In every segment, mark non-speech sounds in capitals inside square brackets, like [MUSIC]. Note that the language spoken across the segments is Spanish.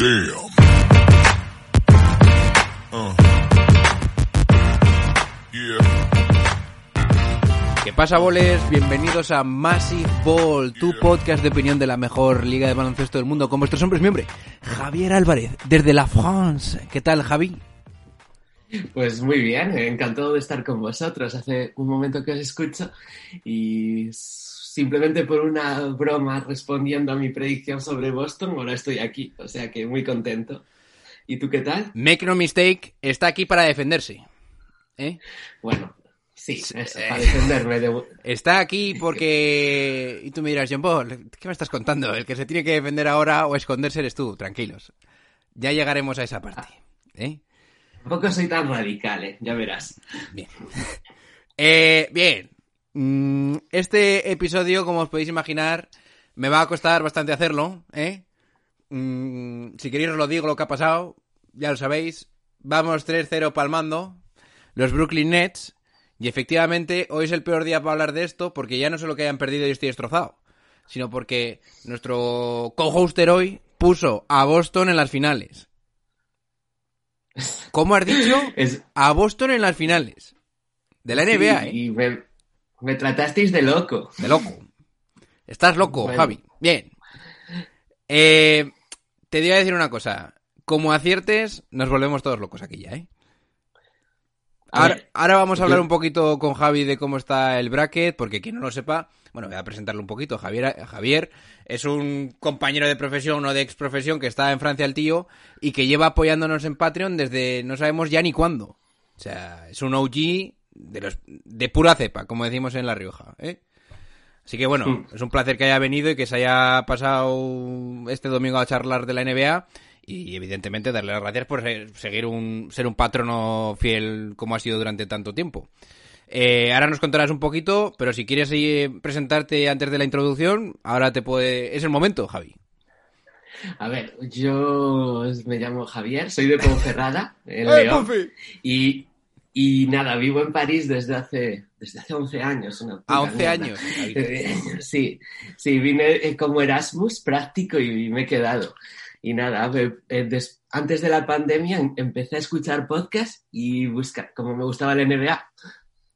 ¿Qué pasa, boles? Bienvenidos a Massive Ball, tu podcast de opinión de la mejor liga de baloncesto del mundo, con vuestros hombres miembros. Javier Álvarez, desde la France. ¿Qué tal, Javi? Pues muy bien, encantado de estar con vosotros. Hace un momento que os escucho y simplemente por una broma respondiendo a mi predicción sobre Boston, ahora estoy aquí, o sea que muy contento. ¿Y tú qué tal? Make no mistake, está aquí para defenderse. ¿Eh? Bueno, sí, eso, para defenderme. De... Está aquí porque... Y tú me dirás, John Paul, ¿qué me estás contando? El que se tiene que defender ahora o esconderse eres tú, tranquilos. Ya llegaremos a esa parte. ¿eh? Tampoco soy tan radical, ¿eh? ya verás. Bien. [LAUGHS] Eh, bien. Mm, Este episodio, como os podéis imaginar, me va a costar bastante hacerlo, ¿eh? Mm, Si queréis os lo digo lo que ha pasado, ya lo sabéis. Vamos 3-0 palmando los Brooklyn Nets. Y efectivamente, hoy es el peor día para hablar de esto, porque ya no solo que hayan perdido y estoy destrozado, sino porque nuestro co-hoster hoy puso a Boston en las finales. ¿Cómo has dicho? [LAUGHS] Es- A Boston en las finales. De la NBA, Sí, ¿eh? Y me, me tratasteis de loco. De loco. Estás loco, Bueno. Javi. Bien. Eh, te voy a decir una cosa. Como aciertes, nos volvemos todos locos aquí ya, ¿eh? Ahora, vamos a hablar un poquito con Javi de cómo está el bracket, porque quien no lo sepa, bueno, voy a presentarlo un poquito. Javier, Javier es un compañero de profesión o de ex profesión que está en Francia el tío y que lleva apoyándonos en Patreon desde no sabemos ya ni cuándo. O sea, es un OG de los de pura cepa, como decimos en La Rioja, ¿eh? Así que bueno, Mm. es un placer que haya venido y que se haya pasado este domingo a charlar de la NBA y evidentemente darle las gracias por seguir un ser un patrono fiel como ha sido durante tanto tiempo. Eh, ahora nos contarás un poquito, pero si quieres eh, presentarte antes de la introducción, ahora te puede es el momento, Javi. A ver, yo me llamo Javier, soy de Ponferrada, en [LAUGHS] ¡Eh, León. Y, y nada, vivo en París desde hace, desde hace 11 años. Una puta A 11 mierda. años. Eh, Sí, sí, vine eh, como Erasmus práctico y me he quedado. Y nada, eh, antes de la pandemia em- empecé a escuchar podcast y buscar, como me gustaba la NBA,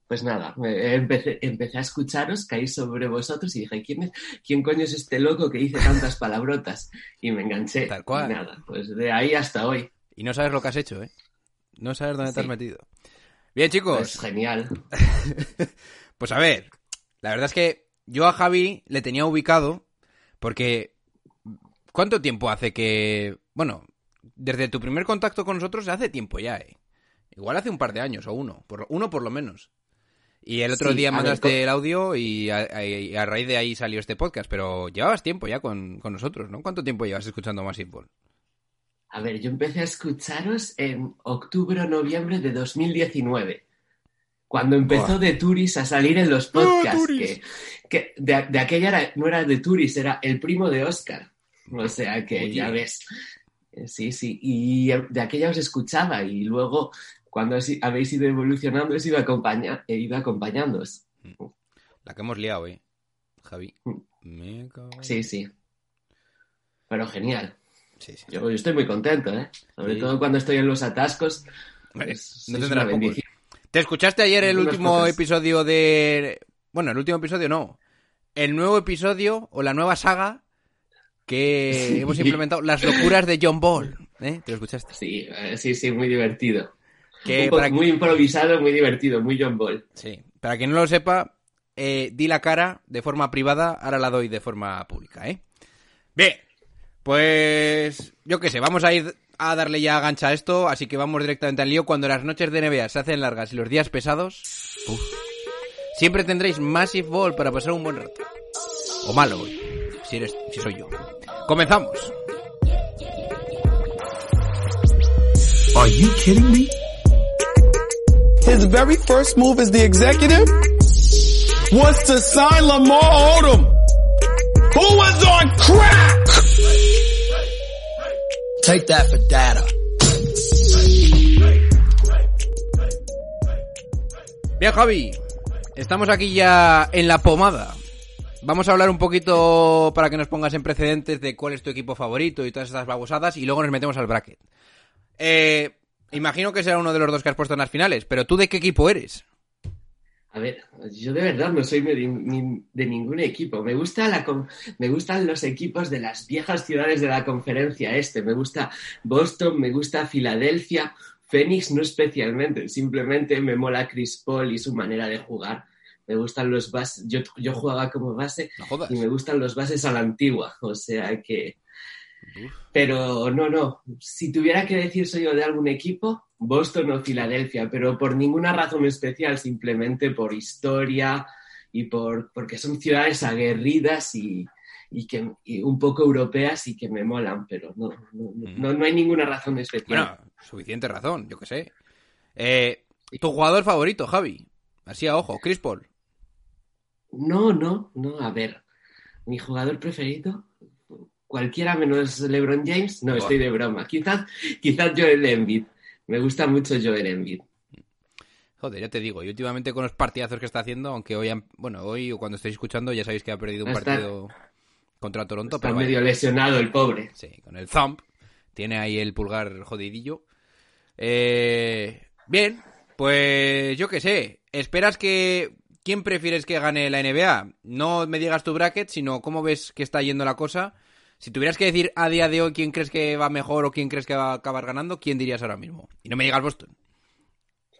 pues nada, empecé, empecé a escucharos, caí sobre vosotros y dije, ¿quién, es, ¿quién coño es este loco que dice tantas palabrotas? Y me enganché. Tal cual. Y nada, pues de ahí hasta hoy. Y no sabes lo que has hecho, ¿eh? No sabes dónde te has Sí. metido. Bien, chicos. Pues genial. [LAUGHS] Pues a ver, la verdad es que yo a Javi le tenía ubicado porque ¿cuánto tiempo hace que... Bueno, desde tu primer contacto con nosotros hace tiempo ya, ¿eh? Igual hace un par de años o uno, por, uno por lo menos. Y el otro Sí, día ver, mandaste el audio y a, a- y a raíz de ahí salió este podcast, pero llevabas tiempo ya con, con nosotros, ¿no? ¿Cuánto tiempo llevas escuchando Massive Ball? A ver, yo empecé a escucharos en octubre o noviembre de 2019. Cuando empezó de Turis a salir en los podcasts. Turis! que, que de, de aquella era- no era de Turis, era el primo de Oscar. O sea que Oye. ya ves. Eh, Sí, sí. Y eh, de aquella os escuchaba y luego cuando habéis ido evolucionando os iba, acompaña, he ido acompañándoos. La que hemos liado, ¿eh? Javi. Mm. Me cago Sí, sí. Pero genial. Sí, sí. Yo, yo estoy muy contento, ¿eh? Sobre Sí. todo cuando estoy en los atascos. Pues, no tendrás. ¿Te escuchaste ayer el último episodio de... Bueno, el último episodio no. El nuevo episodio o la nueva saga que Sí. hemos implementado, Las locuras de John Ball. ¿Eh? ¿Te lo escuchaste? Sí, eh, sí, sí, muy divertido. Que Muy improvisado, muy divertido, muy John Ball. sí, para quien no lo sepa, eh, di la cara de forma privada, ahora la doy de forma pública, ¿eh? Bien, pues yo qué sé, vamos a ir a darle ya gancha a esto, así que vamos directamente al lío. Cuando las noches de NBA se hacen largas y los días pesados, siempre tendréis Massive Ball para pasar un buen rato. O malo, si eres, si soy yo. Comenzamos. Are you kidding me? His very first move as the executive was to sign Lamar Odom, who was on crack. Take that for data. Bien, Javi, estamos aquí ya en la pomada. Vamos a hablar un poquito para que nos pongas en precedentes de cuál es tu equipo favorito y todas estas babosadas y luego nos metemos al bracket. Eh, imagino que será uno de los dos que has puesto en las finales, pero ¿tú de qué equipo eres? A ver, yo de verdad no soy de, de ningún equipo. Me, gusta la, me gustan los equipos de las viejas ciudades de la conferencia este. Me gusta Boston, me gusta Filadelfia, Phoenix no especialmente. Simplemente me mola Chris Paul y su manera de jugar. Me gustan los bases. Yo, yo jugaba como base No y me gustan los bases a la antigua. O sea que... Pero no, no. Si tuviera que decir soy yo de algún equipo, Boston o Filadelfia, pero por ninguna razón especial, simplemente por historia y por porque son ciudades aguerridas y, y que y un poco europeas y que me molan, pero no, no, no, no, no hay ninguna razón especial. Bueno, suficiente razón, yo qué sé. Eh, ¿Tu jugador favorito, Javi? Así a ojo, Chris Paul. No, no, no. A ver, mi jugador preferido, cualquiera menos LeBron James. No, estoy de broma. [LAUGHS] Quizás, quizás Joel Embiid. Me gusta mucho Joel Embiid. Joder, ya te digo, y últimamente con los partidazos que está haciendo, aunque hoy, han- bueno, hoy o cuando estéis escuchando ya sabéis que ha perdido un Está- partido contra Toronto, Está pero vaya. medio lesionado el pobre. Sí, con el thumb. Tiene ahí el pulgar jodidillo. Eh, bien, pues yo qué sé. ¿Esperas que... ¿Quién prefieres que gane la NBA? No me digas tu bracket, sino cómo ves que está yendo la cosa. Si tuvieras que decir a día de hoy quién crees que va mejor o quién crees que va a acabar ganando, ¿quién dirías ahora mismo? Y no me digas Boston.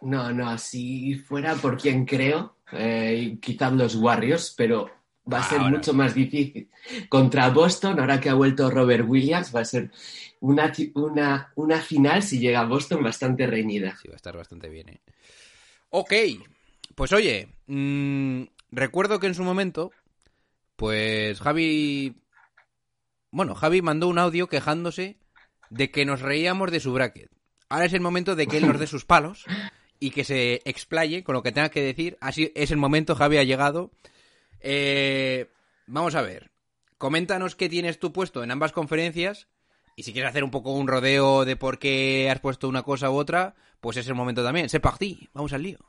No, no, si fuera por quien creo, eh, quizás los Warriors, pero va a ser Ahora. mucho más difícil. Contra Boston, ahora que ha vuelto Robert Williams, va a ser una, una, una final, si llega a Boston, bastante reñida. Sí, va a estar bastante bien, ¿eh? Ok, pues oye, mm, recuerdo que en su momento, pues Javi... Bueno, Javi mandó un audio quejándose de que nos reíamos de su bracket. Ahora es el momento de que él nos dé sus palos y que se explaye con lo que tenga que decir. Así es el momento, Javi ha llegado. Eh, vamos a ver, coméntanos qué tienes tú puesto en ambas conferencias y si quieres hacer un poco un rodeo de por qué has puesto una cosa u otra, pues es el momento también. Se partí, vamos al lío.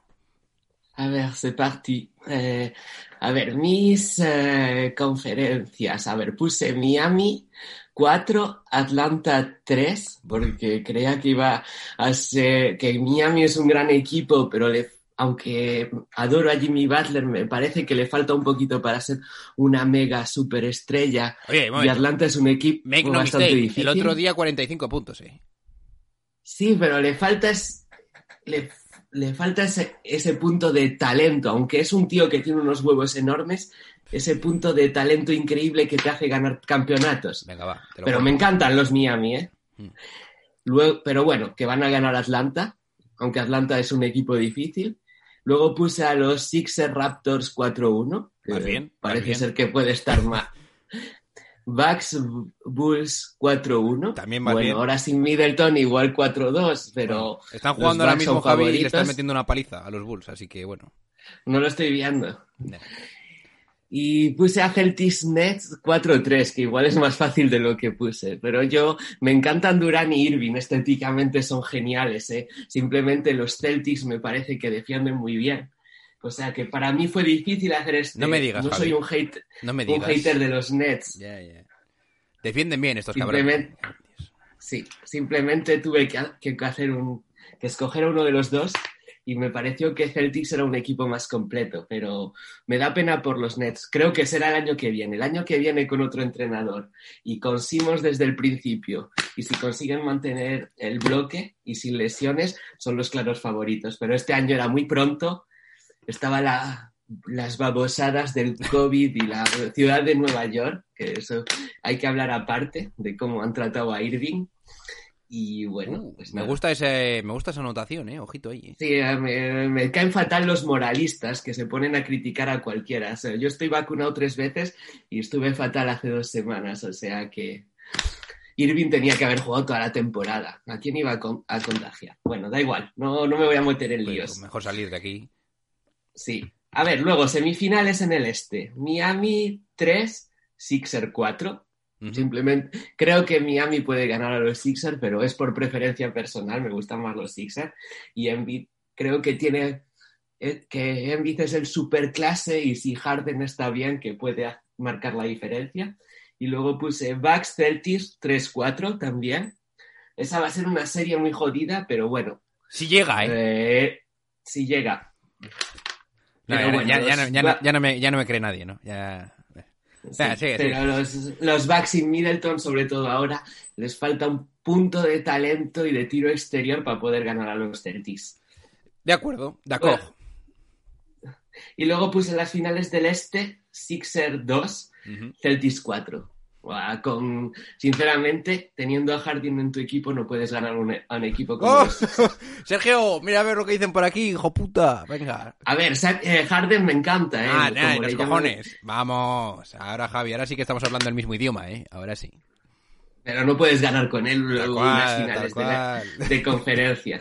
A ver, c'est parti. Eh, a ver, mis eh, conferencias. A ver, puse Miami 4, Atlanta 3, porque creía que iba a ser, que Miami es un gran equipo, pero le, aunque adoro a Jimmy Butler, me parece que le falta un poquito para ser una mega superestrella. Oye, Y. Atlanta es un equipo Make no bastante mistake, difícil. el otro día 45 puntos, eh. Sí, pero le falta es- le, le falta ese, ese punto de talento, aunque es un tío que tiene unos huevos enormes, ese punto de talento increíble que te hace ganar campeonatos. Venga, va. Pero me encantan los Miami, ¿eh? Mm. Luego, pero bueno, que van a ganar Atlanta, aunque Atlanta es un equipo difícil. Luego puse a los Sixers Raptors 4-1. que bien, Parece bien. ser que puede estar más. [LAUGHS] Bucks Bulls 4-1. También más bueno, bien. ahora sin Middleton igual 4-2, pero Están jugando ahora mismo Javi y le están metiendo una paliza a los Bulls, así que bueno. no lo estoy viendo. No. Y puse a Celtics Nets 4-3, que igual es más fácil de lo que puse. Pero yo, me encantan Durán y Irving, estéticamente son geniales. ¿eh? Simplemente los Celtics me parece que defienden muy bien. O sea que para mí fue difícil hacer este. No me digas, No Javi. soy un, hate, No me un digas. hater de los Nets. Ya, ya. Defienden bien estos cabrones. Simplemente, sí, simplemente tuve que, que hacer un, que escoger a uno de los dos y me pareció que Celtics era un equipo más completo, pero me da pena por los Nets. Creo que será el año que viene, el año que viene con otro entrenador y con desde el principio. Y si consiguen mantener el bloque y sin lesiones, son los claros favoritos. Pero este año era muy pronto, estaba la, las babosadas del COVID y la ciudad de Nueva York, que eso hay que hablar aparte de cómo han tratado a Irving. Y bueno, uh, pues me gusta ese, me gusta esa anotación, eh, ojito ahí. Eh. Sí, eh, me, me, caen fatal los moralistas que se ponen a criticar a cualquiera. O sea, yo estoy vacunado tres veces y estuve fatal hace dos semanas, o sea que Irving tenía que haber jugado toda la temporada. ¿A quién iba a, con, a contagiar? Bueno, da igual, no, no me voy a meter en líos. Bueno, mejor salir de aquí. Sí. A ver, luego, semifinales en el este. Miami 3, Sixer 4. Simplemente creo que Miami puede ganar a los Sixers, pero es por preferencia personal, me gustan más los Sixers. Y Embiid creo que tiene eh, que Embiid es el superclase y si Harden está bien, que puede marcar la diferencia. Y luego puse Bucks Celtics 3-4 también. Esa va a ser una serie muy jodida, pero bueno. Si llega, ¿eh? eh si llega. Ya, no, me, cree nadie, ¿no? Ya... Pero los, los Bucks y Middleton, sobre todo ahora, les falta un punto de talento y de tiro exterior para poder ganar a los Celtics. De acuerdo, de acuerdo. Y luego puse las finales del Este, Sixer 2, uh. Celtics 4 con, sinceramente, teniendo a Harding en tu equipo, no puedes ganar un, a un equipo como ¡Oh! este. [LAUGHS] Sergio, mira a ver lo que dicen por aquí, hijo puta. Venga. A ver, eh, Harden me encanta, ¿eh? Ah, nah, los cojones. Vamos. Ahora, Javi, ahora sí que estamos hablando el mismo idioma, ¿eh? Ahora sí. Pero no puedes ganar con él tal unas finales de, la, [LAUGHS] conferencia.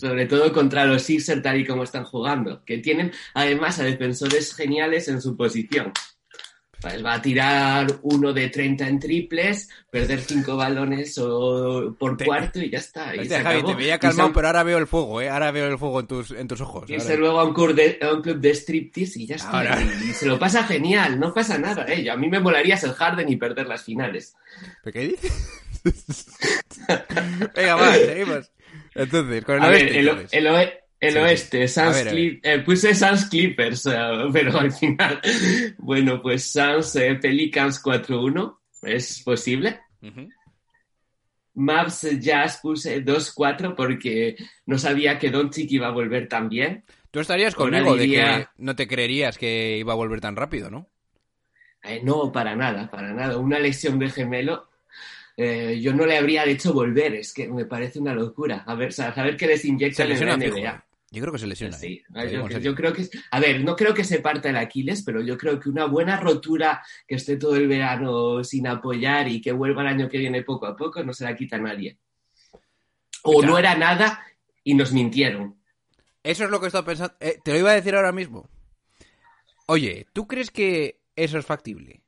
Sobre todo contra los Sixers, tal y como están jugando. Que tienen, además, a defensores geniales en su posición. Pues va a tirar uno de 30 en triples, perder cinco balones o por cuarto y ya está. Y se Javi, acabó. te veía calmado, pero ahora veo el fuego, ¿eh? Ahora veo el fuego en tus, en tus ojos. Irse luego a un, club de, a un club de striptease y ya está. Y se lo pasa genial, no pasa nada. ¿eh? A mí me molaría ser Harden y perder las finales. ¿Pero? [LAUGHS] Venga, va, seguimos. Entonces, con el a. Ver, el, el, el oeste, Sans eh, puse Sans Clippers, eh, pero al final, [LAUGHS] bueno, pues Sans eh, Pelicans 4-1, es posible. Uh. Maps eh, Jazz puse 2-4 porque no sabía que Don Doncic iba a volver tan bien. Tú estarías conmigo de que no te creerías que iba a volver tan rápido, ¿no? No, para nada, para nada. Una lesión de gemelo yo no le habría hecho volver, es que me parece una locura. A ver, a ver qué les inyecta el NBA. Yo creo que se lesiona. Sí, ¿eh? yo, creo que. A ver, no creo que se parta el Aquiles, pero yo creo que una buena rotura que esté todo el verano sin apoyar y que vuelva el año que viene poco a poco no se la quita nadie. O no era nada y nos mintieron. Eso es lo que he estado pensando. Eh, te lo iba a decir ahora mismo. Oye, ¿tú crees que eso es factible?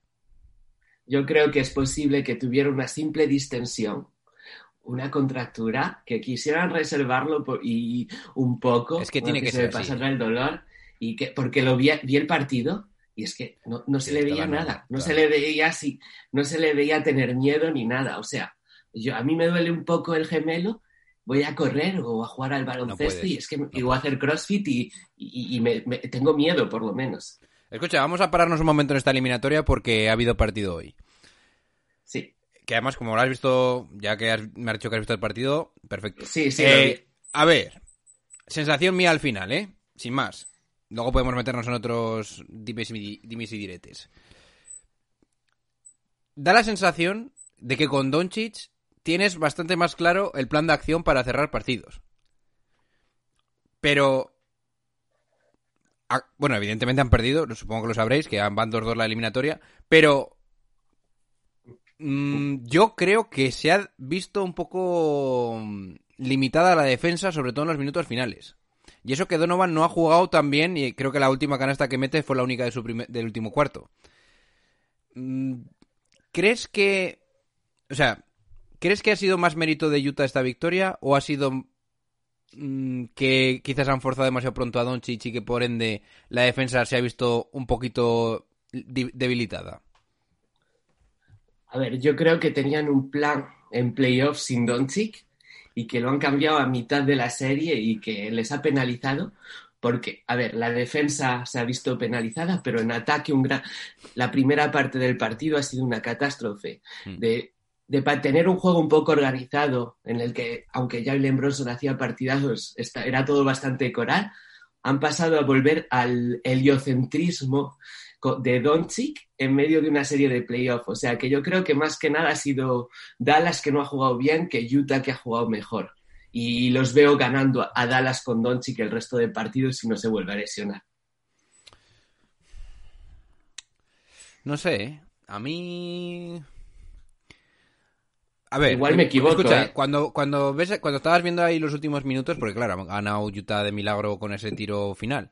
Yo creo que es posible que tuviera una simple distensión una contractura que quisieran reservarlo y un poco. Es que tiene que, que, el dolor y que porque lo vi, el partido y es que no, no se le veía nada, no se le veía así, no se le veía tener miedo ni nada. O sea, yo a mí me duele un poco el gemelo, voy a correr o a jugar al baloncesto y es que no. y voy a hacer CrossFit y, y, me, me, tengo miedo por lo menos. Escucha, vamos a pararnos un momento en esta eliminatoria porque ha habido partido hoy. Sí que además, como lo has visto, ya que me has dicho que has visto el partido, perfecto. Sí, sí. Eh, a ver, sensación mía al final, ¿eh? Sin más. Luego podemos meternos en otros dimes y, diretes. Da la sensación de que con Doncic tienes bastante más claro el plan de acción para cerrar partidos. Pero. Bueno, evidentemente han perdido, supongo que lo sabréis, que han van 2-2 la eliminatoria. Pero Mm, yo creo que se ha visto un poco mm, limitada la defensa, sobre todo en los minutos finales. Y eso que Donovan no ha jugado tan bien y creo que la última canasta que mete fue la única del último cuarto. Mm, ¿Crees que... O sea, ¿crees que ha sido más mérito de Utah esta victoria o ha sido que quizás han forzado demasiado pronto a Doncic y que por ende la defensa se ha visto un poquito debilitada? A ver, yo creo que tenían un plan en playoffs sin Doncic y que lo han cambiado a mitad de la serie y que les ha penalizado porque, a ver, la defensa se ha visto penalizada, pero en ataque un gran... la primera parte del partido ha sido una catástrofe. Hmm. De, de tener un juego un poco organizado, en el que, aunque ya el Bronson hacía partidazos, era todo bastante coral, han pasado a volver al heliocentrismo de Doncic en medio de una serie de playoffs. O sea que yo creo que más que nada ha sido Dallas que no ha jugado bien que Utah que ha jugado mejor. Y los veo ganando a Dallas con Doncic el resto de partidos si no se vuelve a lesionar. No sé, ¿eh? a mí a ver, igual eh, me equivoco. Escucha, ¿eh? cuando, cuando, ves, cuando estabas viendo ahí los últimos minutos, porque claro, ha ganado Utah de milagro con ese tiro final.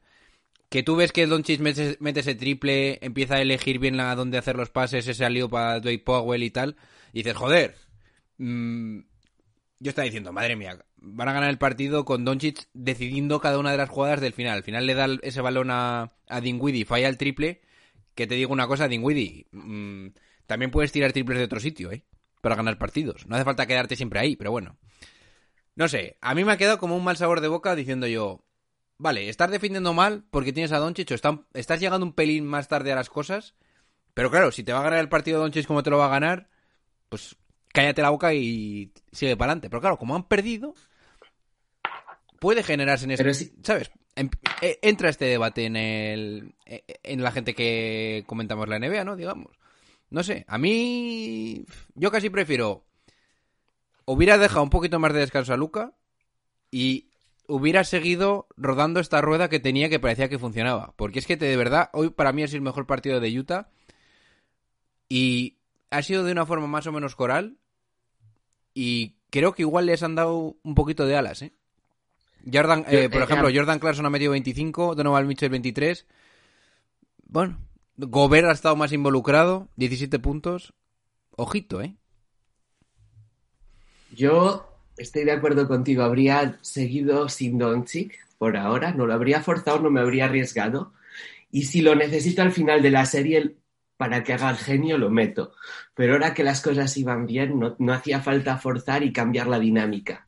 Que tú ves que Doncic mete, mete ese triple, empieza a elegir bien a dónde hacer los pases, ese lío para Dwight Powell y tal, y dices, joder, mm, yo estaba diciendo, madre mía, van a ganar el partido con Doncic decidiendo cada una de las jugadas del final. Al final le da ese balón a, a Dinwiddie, falla el triple, que te digo una cosa, Dinwiddie, mm, también puedes tirar triples de otro sitio, ¿eh? Para ganar partidos. No hace falta quedarte siempre ahí, pero bueno. No sé, a mí me ha quedado como un mal sabor de boca diciendo yo, vale, estás defendiendo mal porque tienes a Doncic o están- estás llegando un pelín más tarde a las cosas, pero claro, si te va a ganar el partido Doncic como te lo va a ganar, pues cállate la boca y sigue para adelante. Pero claro, como han perdido, puede generarse en este, Pero sí- ¿sabes? Em- eh, Entra este debate en el eh, en la gente que comentamos la NBA, ¿no? Digamos. No sé, a mí yo casi prefiero hubiera dejado un poquito más de descanso a Luca y hubiera seguido rodando esta rueda que tenía que parecía que funcionaba. Porque es que de verdad, hoy para mí ha sido el mejor partido de Utah y ha sido de una forma más o menos coral y creo que igual les han dado un poquito de alas, ¿eh? Jordan, eh, por eh, ejemplo, eh, Jordan Clarkson ha metido 25, Donovan Mitchell 23. Bueno, Gobert ha estado más involucrado, 17 puntos. Ojito, ¿eh? Yo estoy de acuerdo contigo. Habría seguido sin Doncic por ahora. No lo habría forzado, no me habría arriesgado. Y si lo necesito al final de la serie para que haga el genio, lo meto. Pero ahora que las cosas iban bien, no, no hacía falta forzar y cambiar la dinámica.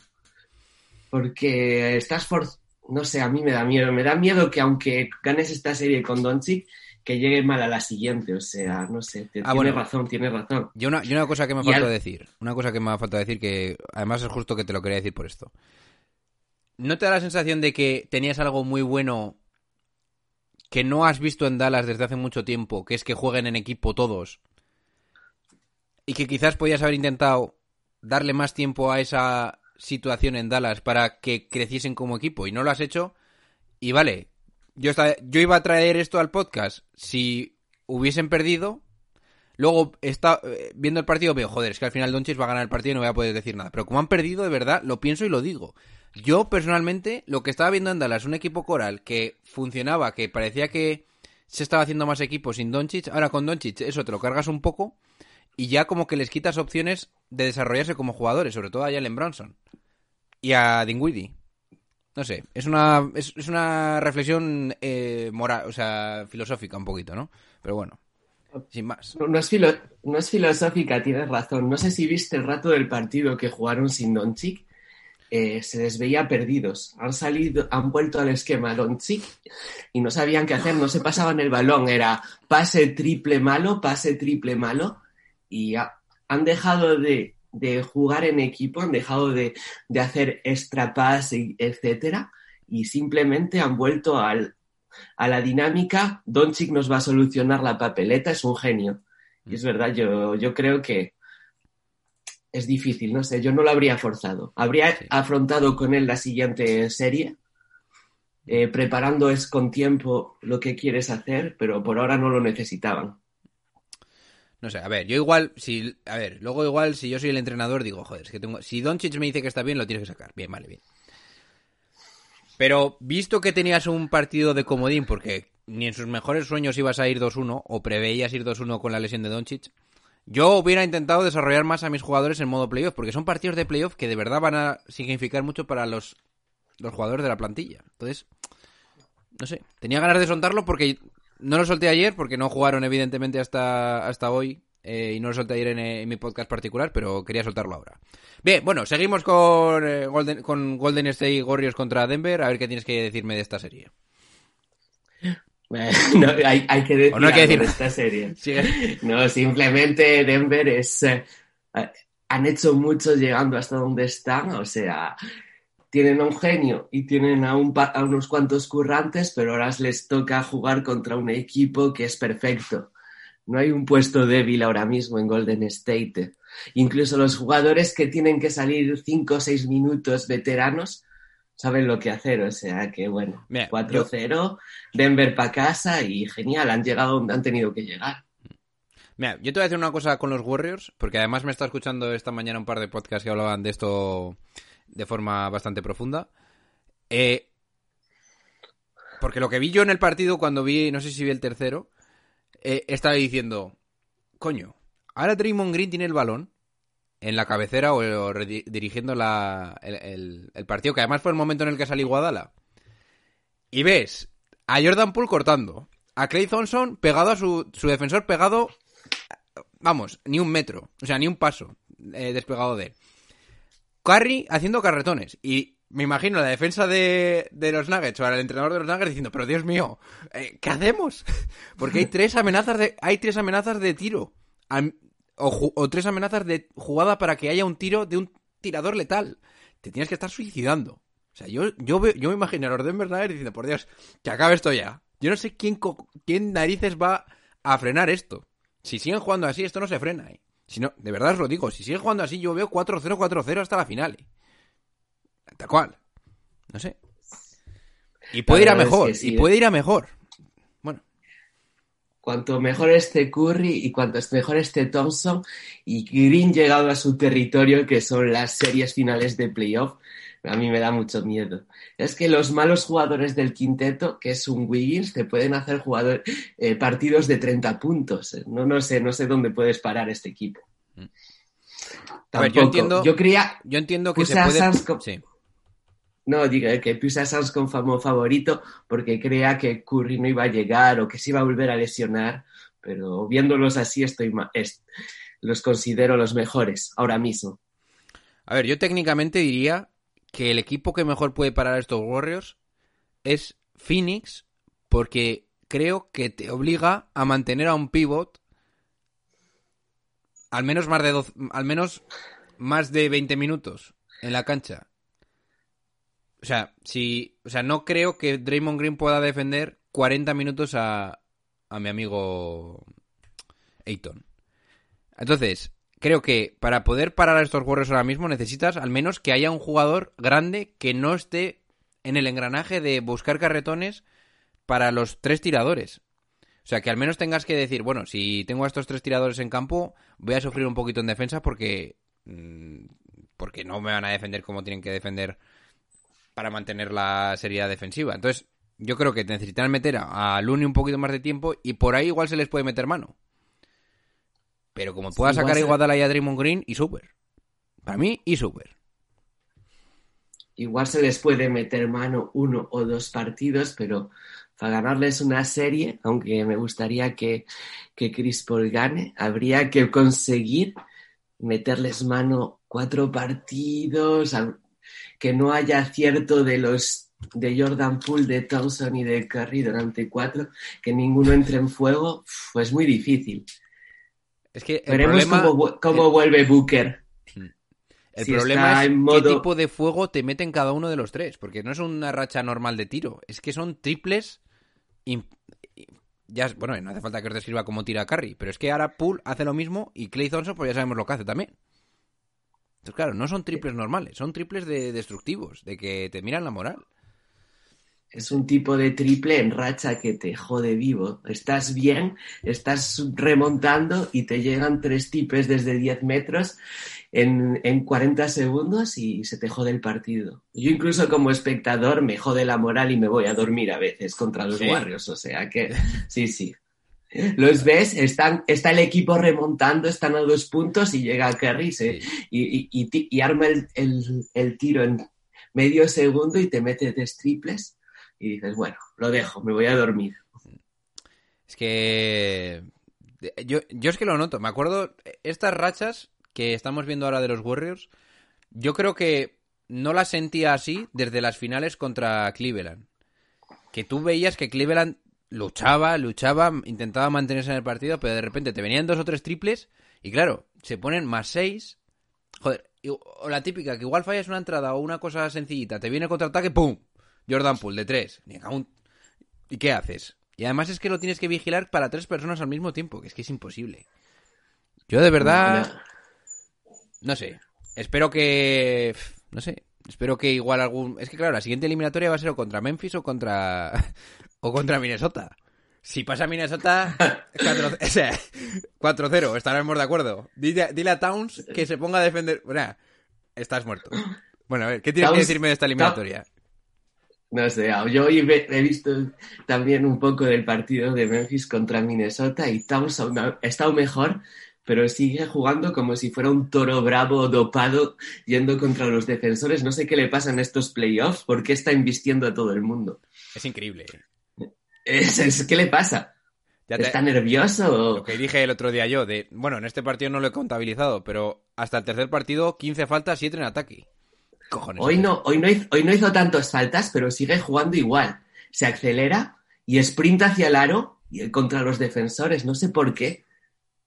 Porque estás for... No sé, a mí me da miedo. Me da miedo que aunque ganes esta serie con Doncic, que llegue mal a la siguiente. O sea, no sé. te- Ah, bueno. razón, tienes razón. Y una, y una cosa que me Y falta al- decir, una cosa que me ha faltado decir que además es justo que te lo quería decir por esto. ¿No te da la sensación de que tenías algo muy bueno que no has visto en Dallas desde hace mucho tiempo, que es que jueguen en equipo todos? Y que quizás podías haber intentado darle más tiempo a esa situación en Dallas para que creciesen como equipo y no lo has hecho. Y vale, yo, esta- yo iba a traer esto al podcast si hubiesen perdido, Luego, está, eh, viendo el partido, veo, joder, es que al final Doncic va a ganar el partido y no voy a poder decir nada. Pero como han perdido, de verdad, lo pienso y lo digo. Yo, personalmente, lo que estaba viendo en Dallas, un equipo coral que funcionaba, que parecía que se estaba haciendo más equipo sin Doncic, ahora con Doncic eso te lo cargas un poco y ya como que les quitas opciones de desarrollarse como jugadores, sobre todo a Jalen Bronson y a Dinwiddie. No sé, es una, es, es una reflexión eh, moral, o sea, filosófica un poquito, ¿no? Pero bueno, sin más. No, es filo- no es filosófica, tienes razón. No sé si viste el rato del partido que jugaron sin Doncic. Eh, se les veía perdidos. Han salido, han vuelto al esquema Doncic y no sabían qué hacer, no se pasaban el balón. Era pase triple malo, pase triple malo. Y ha- han dejado de, de jugar en equipo, han dejado de, de hacer extra pase, etcétera, y simplemente han vuelto al, a la dinámica, Doncic nos va a solucionar la papeleta, es un genio. Y es verdad, yo, yo creo que es difícil, no sé, yo no lo habría forzado. Habría Sí. afrontado con él la siguiente serie, eh, preparando es con tiempo lo que quieres hacer, pero por ahora no lo necesitaban. No sé, a ver, yo igual, si, a ver, luego igual si yo soy el entrenador digo, joder, es que tengo, si Doncic me dice que está bien, lo tienes que sacar. Bien, vale, bien. Pero visto que tenías un partido de comodín, porque ni en sus mejores sueños ibas a ir 2-1 o preveías ir 2-1 con la lesión de Doncic, yo hubiera intentado desarrollar más a mis jugadores en modo playoff, porque son partidos de playoff que de verdad van a significar mucho para los, los jugadores de la plantilla. Entonces, no sé, tenía ganas de soltarlo porque no lo solté ayer, porque no jugaron evidentemente hasta, hasta hoy, eh, y no lo solté ayer en, eh, en mi podcast particular, pero quería soltarlo ahora. Bien, bueno, seguimos con, eh, Golden, con Golden State Warriors contra Denver, a ver qué tienes que decirme de esta serie. [LAUGHS] No, hay, hay que decir O no hay que algo decir de esta serie. [LAUGHS] Sigue. No, simplemente Denver es. eh, eh, han hecho mucho llegando hasta donde están, o sea, tienen a un genio y tienen a, un a unos cuantos currantes, pero ahora les toca jugar contra un equipo que es perfecto. No hay un puesto débil ahora mismo en Golden State. Incluso los jugadores que tienen que salir 5 o 6 minutos veteranos saben lo que hacer, o sea que bueno, Mira, 4-0, Denver para casa y genial, han llegado donde han tenido que llegar. Mira, yo te voy a decir una cosa con los Warriors, porque además me está escuchando esta mañana un par de podcasts que hablaban de esto de forma bastante profunda. Eh, porque lo que vi yo en el partido cuando vi, no sé si vi el tercero, eh, estaba diciendo, coño, ahora Draymond Green tiene el balón en la cabecera o, o dirigiendo la, el partido, que además fue el momento en el que salió Guadala. Y ves a Jordan Poole cortando, a Clay Thompson pegado a su, su defensor pegado, vamos, ni un metro, o sea, ni un paso eh, despegado de él. Curry haciendo carretones. Y me imagino la defensa de, de los Nuggets o el entrenador de los Nuggets diciendo, pero Dios mío, eh, ¿qué hacemos? [LAUGHS] Porque hay tres amenazas de, hay tres amenazas de tiro. O, tres amenazas de jugada para que haya un tiro de un tirador letal. Te tienes que estar suicidando. O sea, yo, yo, veo- yo me imagino a los Denver Nuggets diciendo, por Dios, que acabe esto ya. Yo no sé quién, quién narices va a frenar esto. Si siguen jugando así, esto no se frena, ¿eh? Si no, de verdad os lo digo, si siguen jugando así, yo veo 4-0, 4-0 hasta la final. ¿eh? Tal cual. No sé. Y puede ir a es mejor, que sí, y ¿eh? puede ir a mejor. Bueno, Cuanto mejor esté Curry y cuanto mejor esté Thompson y Green llegado a su territorio, que son las series finales de playoff, a mí me da mucho miedo. Es que los malos jugadores del quinteto, que es un Wiggins, te pueden hacer jugador, eh, partidos de 30 puntos. No, no sé, no sé dónde puedes parar este equipo. A ver, yo entiendo- Yo creía, yo entiendo que se puede... Sí. no, diga que puse a Suns como favorito porque creía que Curry no iba a llegar o que se iba a volver a lesionar, pero viéndolos así estoy ma- los considero los mejores ahora mismo. A ver, yo técnicamente diría que el equipo que mejor puede parar a estos Warriors es Phoenix, porque creo que te obliga a mantener a un pivot al menos más de doce- al menos más de 20 minutos en la cancha. O sea, si, o sea, no creo que Draymond Green pueda defender 40 minutos a, a mi amigo Ayton. Entonces, creo que para poder parar a estos Warriors ahora mismo necesitas al menos que haya un jugador grande que no esté en el engranaje de buscar carretones para los tres tiradores. O sea, que al menos tengas que decir, bueno, si tengo a estos tres tiradores en campo, voy a sufrir un poquito en defensa porque mm, porque no me van a defender como tienen que defender para mantener la seriedad defensiva. Entonces, yo creo que necesitan meter a, Looney un poquito más de tiempo y por ahí igual se les puede meter mano. Pero como pueda Sí, sacar a Iguodala y a Draymond Green, y super. Para mí, y super. Igual se les puede meter mano uno o dos partidos, pero para ganarles una serie, aunque me gustaría que, que Chris Paul gane, habría que conseguir meterles mano cuatro partidos, que no haya acierto de los de Jordan Poole, de Thompson y de Curry durante cuatro, que ninguno entre en fuego, es muy difícil. Es que el Veremos problema, cómo, cómo vuelve Booker. el si problema es qué tipo de fuego te meten cada uno de los tres. Porque no es una racha normal de tiro. Es que son triples. Ya, bueno, no hace falta que os describa cómo tira Curry. Pero es que ahora Poole hace lo mismo y Clay Thompson, pues ya sabemos lo que hace también. Entonces, claro, no son triples normales. Son triples de destructivos. De que te miran la moral. Es un tipo de triple en racha que te jode vivo. Estás bien, estás remontando y te llegan tres tipes desde 10 metros en, en 40 segundos y se te jode el partido. Yo incluso como espectador me jode la moral y me voy a dormir a veces contra los ¿Sí? Warriors. O sea que [LAUGHS] sí, sí. Los ves, están, está el equipo remontando, están a dos puntos y llega Curry se- Sí. y, y- y arma el, el- el tiro en medio segundo y te mete tres triples y dices, bueno, lo dejo, me voy a dormir. Es que. Yo, yo es que lo noto. Me acuerdo. Estas rachas que estamos viendo ahora de los Warriors. Yo creo que no las sentía así desde las finales contra Cleveland. Que tú veías que Cleveland luchaba, luchaba, intentaba mantenerse en el partido, pero de repente te venían dos o tres triples. Y claro, se ponen más seis. Joder, o la típica, que igual fallas una entrada o una cosa sencillita, te viene el contraataque, ¡pum! Jordan Poole de tres. ¿Y qué haces? Y además es que lo tienes que vigilar para tres personas al mismo tiempo, que es que es imposible. Yo de verdad, no sé. Espero que, no sé, espero que igual algún, es que claro, la siguiente eliminatoria va a ser o contra Memphis o contra [LAUGHS] o contra Minnesota. Si pasa Minnesota [LAUGHS] 4 o sea, 4-0, estaremos de acuerdo. Dile, dile a Towns que se ponga a defender. Bueno, estás muerto. Bueno, a ver, ¿qué tienes que decirme de esta eliminatoria? No sé, yo hoy he visto también un poco del partido de Memphis contra Minnesota y Towns aún ha estado mejor, pero sigue jugando como si fuera un toro bravo dopado yendo contra los defensores. No sé qué le pasa en estos playoffs, por qué está invistiendo a todo el mundo. Es increíble. Es, es- ¿Qué le pasa? Ya te- ¿Está nervioso? Lo que dije el otro día yo, de, bueno, en este partido no lo he contabilizado, pero hasta el tercer partido, 15 faltas, 7 en ataque. Cojones. Hoy no, hoy, no hizo, hoy no hizo tantas faltas, pero sigue jugando igual. Se acelera y sprinta hacia el aro y contra los defensores. No sé por qué.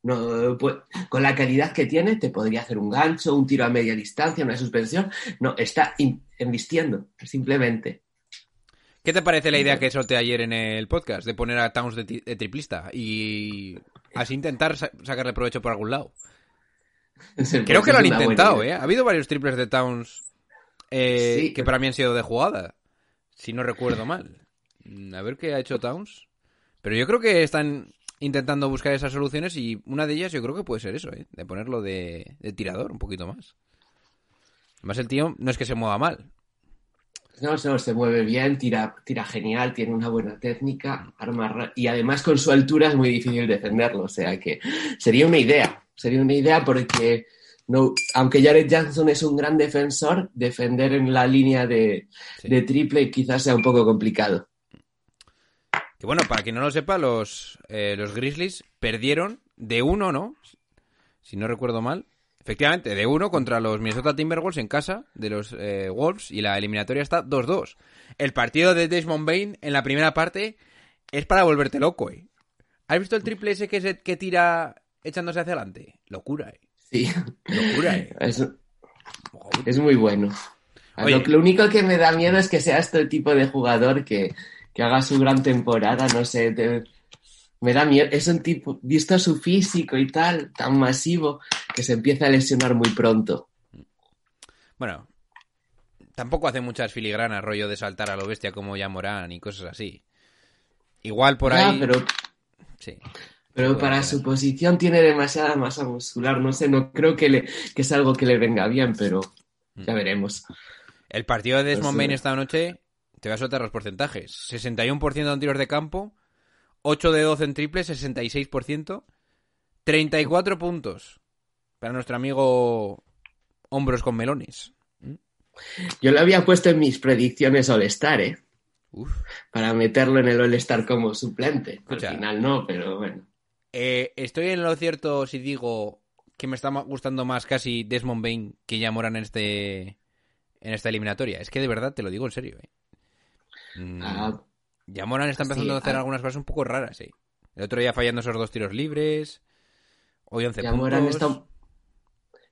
No, pues, con la calidad que tiene, te podría hacer un gancho, un tiro a media distancia, una suspensión. No, está in- embistiendo, simplemente. ¿Qué te parece la idea que solté ayer en el podcast de poner a Towns de, triplista y así intentar sa- sacarle provecho por algún lado? [LAUGHS] Creo que lo han intentado, ¿eh? Ha habido varios triples de Towns eh, Sí. que para mí han sido de jugada, si no recuerdo mal. Mm, A ver qué ha hecho Towns. Pero yo creo que están intentando buscar esas soluciones y una de ellas yo creo que puede ser eso, ¿eh? De ponerlo de, de tirador un poquito más. Además el tío no es que se mueva mal. No, no, se mueve bien, tira, tira genial, tiene una buena técnica, arma y además con su altura es muy difícil defenderlo, o sea que sería una idea, sería una idea porque no, aunque Jared Jackson es un gran defensor, defender en la línea de, Sí. de triple quizás sea un poco complicado. Que bueno, para quien no lo sepa, los, eh, los Grizzlies perdieron de uno, ¿no? Si no recuerdo mal. Efectivamente, de uno contra los Minnesota Timberwolves en casa de los eh, Wolves y la eliminatoria está 2-2. El partido de Desmond Bain en la primera parte es para volverte loco, ¿eh? ¿Has visto el triple ese que, se, que tira echándose hacia adelante? Locura, ¿eh? Sí, Locura, ¿eh? es, es muy bueno. Oye. Lo, lo único que me da miedo es que sea este tipo de jugador que, que haga su gran temporada, no sé, me da miedo. Es un tipo, visto su físico y tal, tan masivo, que se empieza a lesionar muy pronto. Bueno, tampoco hace muchas filigranas rollo de saltar a lo bestia como ya Morán y cosas así. Igual por Ya, ahí... pero, Sí. Pero para su posición tiene demasiada masa muscular, no sé, no creo que, le, que es algo que le venga bien, pero ya veremos. El partido de Desmond Pues, Bain eh, esta noche, te voy a soltar los porcentajes. 61% en tiros de campo, 8 de 12 en triple, 66%, 34 puntos para nuestro amigo Hombros con Melones. Yo lo había puesto en mis predicciones All-Star, ¿eh? Uf. Para meterlo en el All-Star como suplente. Al final no, pero bueno. Eh, estoy en lo cierto si digo que me está gustando más casi Desmond Bain que ya Moran en este en esta eliminatoria. Es que de verdad te lo digo en serio. Eh. Mm, Ah, ya Moran está empezando sí, a hacer ah. algunas cosas un poco raras. Eh. El otro día fallando esos dos tiros libres. Hoy 11 Ya puntos. Morán está, un-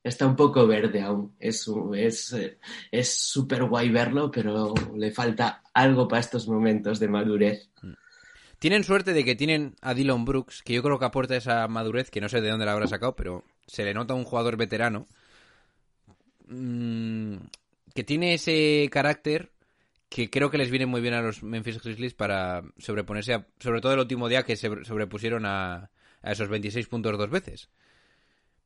está un poco verde aún. Es un- es eh, es súper guay verlo, pero le falta algo para estos momentos de madurez. Tienen suerte de que tienen a Dylan Brooks, que yo creo que aporta esa madurez, que no sé de dónde la habrá sacado, pero se le nota un jugador veterano. mm, que tiene ese carácter que creo que les viene muy bien a los Memphis Grizzlies para sobreponerse, a- sobre todo el último día que se sobrepusieron a, a esos 26 puntos dos veces.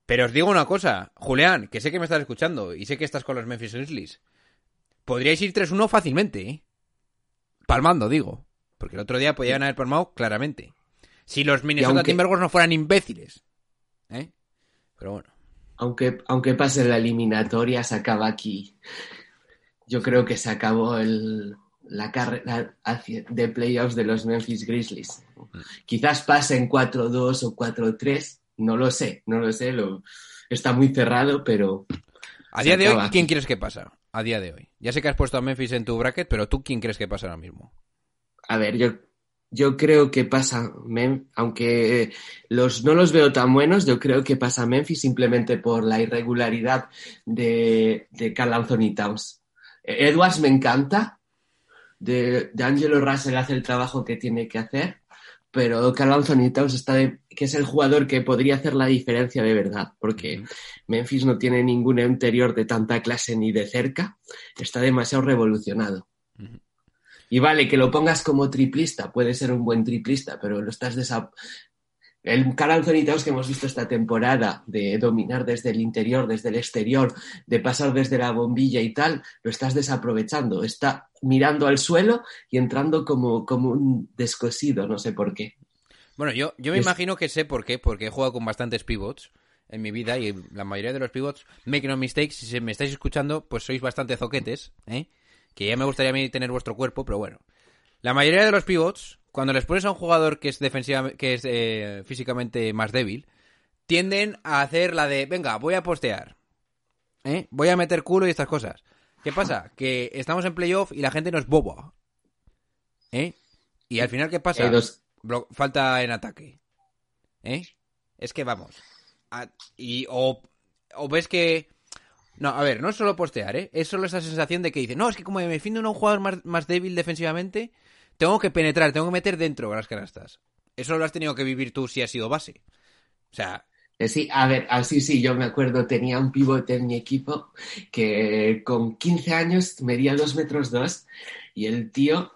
Pero os digo una cosa, Julián, que sé que me estás escuchando y sé que estás con los Memphis Grizzlies. Podríais ir 3-1 fácilmente, ¿eh? Palmando, digo. Porque el otro día podían haber palmado claramente. Si los Minnesota aunque- Timberwolves no fueran imbéciles. ¿Eh? Pero bueno. Aunque, aunque pase la eliminatoria, se acaba aquí. Yo creo que se acabó el, la carrera hacia- de playoffs de los Memphis Grizzlies. Quizás pasen 4-2 o 4-3, no lo sé, no lo sé, lo, está muy cerrado, pero A día de hoy, ¿quién aquí. crees que pasa? A día de hoy. Ya sé que has puesto a Memphis en tu bracket, pero tú, ¿quién crees que pasa ahora mismo? A ver, yo, yo creo que pasa, Mem- aunque los, no los veo tan buenos, yo creo que pasa Memphis simplemente por la irregularidad de, de Carl Anthony Towns. Eh, Edwards me encanta, de, de Angelo Russell hace el trabajo que tiene que hacer, pero Carl Anthony Towns está de- que es el jugador que podría hacer la diferencia de verdad, porque Memphis no tiene ningún interior de tanta clase ni de cerca, está demasiado revolucionado. Y vale, que lo pongas como triplista, puede ser un buen triplista, pero lo estás desa... El Carl Anthony Towns que hemos visto esta temporada de dominar desde el interior, desde el exterior, de pasar desde la bombilla y tal, lo estás desaprovechando. Está mirando al suelo y entrando como, como un descosido, no sé por qué. Bueno, yo, yo me Es- imagino que sé por qué, porque he jugado con bastantes pivots en mi vida y la mayoría de los pivots, make no mistakes, si me estáis escuchando, pues sois bastante zoquetes, ¿eh? Que ya me gustaría a mí tener vuestro cuerpo, pero bueno. La mayoría de los pivots, cuando les pones a un jugador que es defensiva, que es eh, físicamente más débil, tienden a hacer la de, venga, voy a postear, ¿eh? Voy a meter culo y estas cosas. ¿Qué pasa? Que estamos en playoff y la gente no es boba, ¿eh? Y al final, ¿qué pasa? Dos- falta en ataque. ¿Eh? Es que vamos. a- y o, o ves que. No, a ver, no es solo postear, ¿eh? Es solo esa sensación de que dice, no, es que como me defiendo en un jugador más, más débil defensivamente, tengo que penetrar, tengo que meter dentro de las canastas. Eso lo has tenido que vivir tú si has sido base. O sea, Eh, Sí, a ver, así sí, yo me acuerdo, tenía un pivote en mi equipo que con 15 años medía 2 metros 2 y el tío...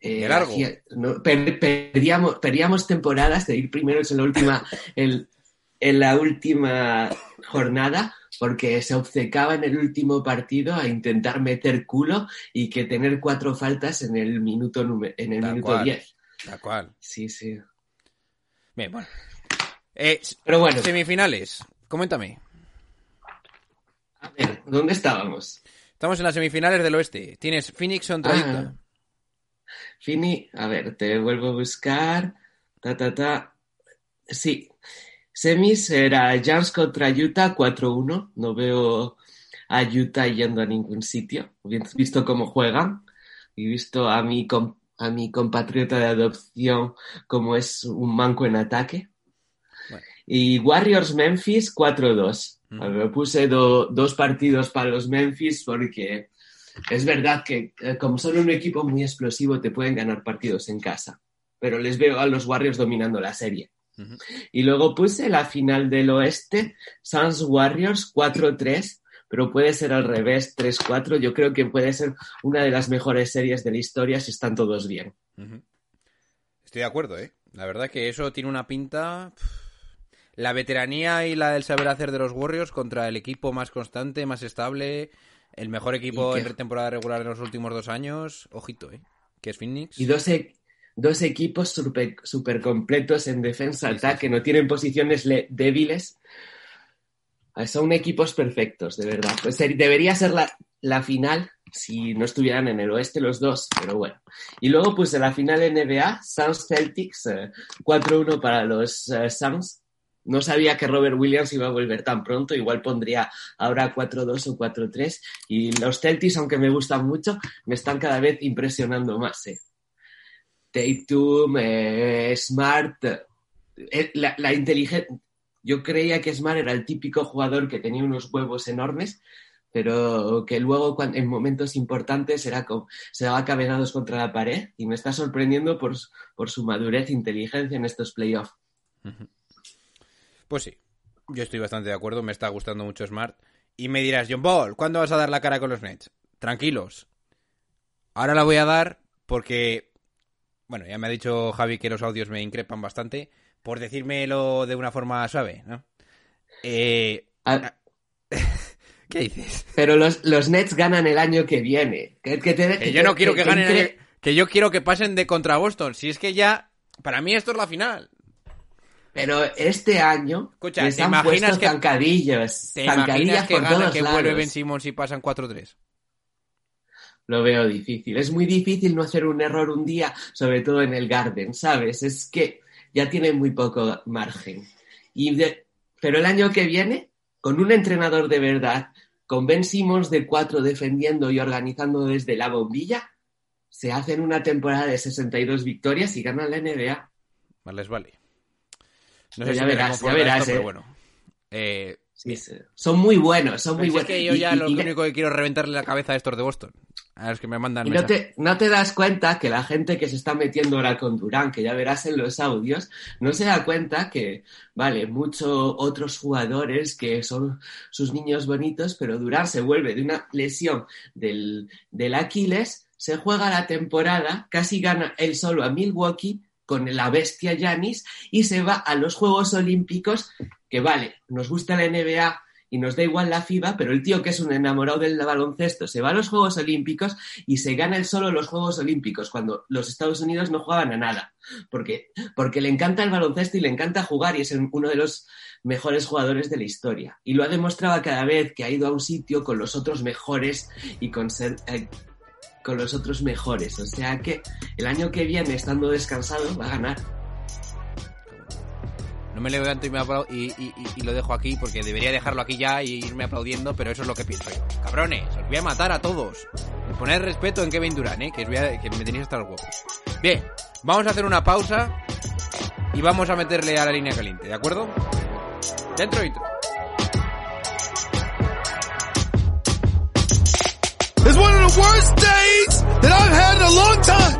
eh, largo. hacía- no, per- perdíamos, perdíamos temporadas de ir primeros en la última, en, en la última jornada porque se obcecaba en el último partido a intentar meter culo y que tener cuatro faltas en el minuto, en el Tal minuto cual. 10. tal cual. Sí, sí. Bien, bueno. Eh, Pero bueno, semifinales. Coméntame. a ver, ¿dónde estábamos? Estamos en las semifinales del oeste. Tienes Phoenix contra Ah. Utah. Fini, a ver, te vuelvo a buscar. Ta, ta, ta. Sí. Semis era Jazz contra Utah 4-1. No veo a Utah yendo a ningún sitio. Visto cómo juegan y visto a mi, a mi compatriota de adopción como es un manco en ataque. Bueno. Y Warriors Memphis 4-2. Ujú. A ver, puse do- dos partidos para los Memphis porque es verdad que eh, como son un equipo muy explosivo te pueden ganar partidos en casa, pero les veo a los Warriors dominando la serie. Y luego puse la final del oeste, Suns Warriors 4-3, pero puede ser al revés, 3-4. Yo creo que puede ser una de las mejores series de la historia si están todos bien. Estoy de acuerdo, ¿eh? La verdad que eso tiene una pinta... La veteranía y la del saber hacer de los Warriors contra el equipo más constante, más estable, el mejor equipo en temporada regular en los últimos dos años. Ojito, ¿eh? Que es Phoenix. Y dos, e- dos equipos super, super completos en defensa, Sí, sí, ataque, sí. no tienen posiciones le- débiles. Ah, Son equipos perfectos, de verdad. Pues debería ser la, la final si no estuvieran en el oeste los dos, pero bueno. Y luego puse la final NBA, Suns Celtics, eh, 4-1 para los eh, Suns. No sabía que Robert Williams iba a volver tan pronto, igual pondría ahora 4-2 o 4-3. Y los Celtics, aunque me gustan mucho, me están cada vez impresionando más. eh. Tatum, eh, Smart, eh, la. Yo creía que Smart era el típico jugador que tenía unos huevos enormes, pero que luego en momentos importantes era como, se daba cabenados contra la pared y me está sorprendiendo por, por su madurez e inteligencia en estos playoffs. Pues sí, yo estoy bastante de acuerdo, me está gustando mucho Smart. Y me dirás, John Ball, ¿cuándo vas a dar la cara con los Nets? Tranquilos. Ahora la voy a dar porque, bueno, ya me ha dicho Javi que los audios me increpan bastante, por decírmelo de una forma suave, ¿no? Eh, Ah, [LAUGHS] ¿Qué dices? pero los, los Nets ganan el año que viene. Que, que te- Que que yo no quiero que ganen, entre- que yo quiero que pasen de contra Boston. Si es que ya, para mí esto es la final. Pero este año Escucha, les ¿te han imaginas puesto que- zancadillos. ¿Te zancadillas imaginas que, por gana, todos que vuelve Ben Simmons y pasan 4-3? Lo veo difícil. Es muy difícil no hacer un error un día, sobre todo en el Garden, ¿sabes? Es que ya tiene muy poco margen. Y de- Pero el año que viene, con un entrenador de verdad, con Ben Simmons de cuatro defendiendo y organizando desde la bombilla, se hacen una temporada de 62 victorias y ganan la NBA. Más les vale. No sé ya si verás, ya verás, esto, pero eh. bueno. Eh, Sí. Son muy buenos, son pero muy si es buenos. que yo ya y- lo y- único que quiero es reventarle la cabeza a estos de Boston. A los que me mandan Y no te, no te das cuenta que la gente que se está metiendo ahora con Durán, que ya verás en los audios, no se da cuenta que, vale, muchos otros jugadores que son sus niños bonitos, pero Durán se vuelve de una lesión del, del Aquiles, se juega la temporada, casi gana él solo a Milwaukee con la bestia Yanis y se va a los Juegos Olímpicos, que vale, nos gusta la NBA y nos da igual la FIBA, pero el tío que es un enamorado del baloncesto se va a los Juegos Olímpicos y se gana él solo los Juegos Olímpicos, cuando los Estados Unidos no jugaban a nada, porque, porque le encanta el baloncesto y le encanta jugar y es el- uno de los mejores jugadores de la historia. Y lo ha demostrado cada vez que ha ido a un sitio con los otros mejores y con ser... eh, con los otros mejores, o sea que el año que viene, estando descansado, va a ganar. Me levanto y, me y, y- lo dejo aquí porque debería dejarlo aquí ya y irme aplaudiendo, pero eso es lo que pienso yo. Cabrones, os voy a matar a todos. Y poner respeto en Kevin Durant, ¿eh? que, os voy a- que me tenéis hasta los huevos. Bien, vamos a hacer una pausa y vamos a meterle a la línea caliente, ¿de acuerdo? Dentro intro. It's.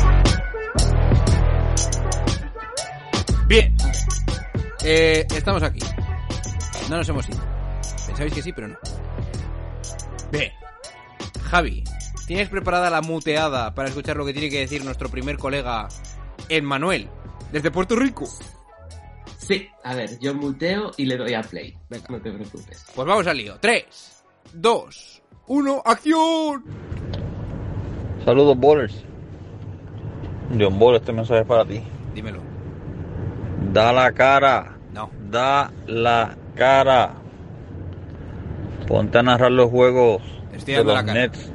Eh, estamos aquí. No nos hemos ido. Pensabais que sí, pero no. Bien. Javi, ¿tienes preparada la muteada para escuchar lo que tiene que decir nuestro primer colega, Emmanuel, desde Puerto Rico? Sí, a ver, yo muteo y le doy a play. No te preocupes. Pues vamos al lío. 3, 2, 1, ¡acción! Saludos, bowlers. John Ball, este mensaje es para ti. Dímelo. Da la cara. No. Da la cara. Ponte a narrar los juegos Estoy de los. Nets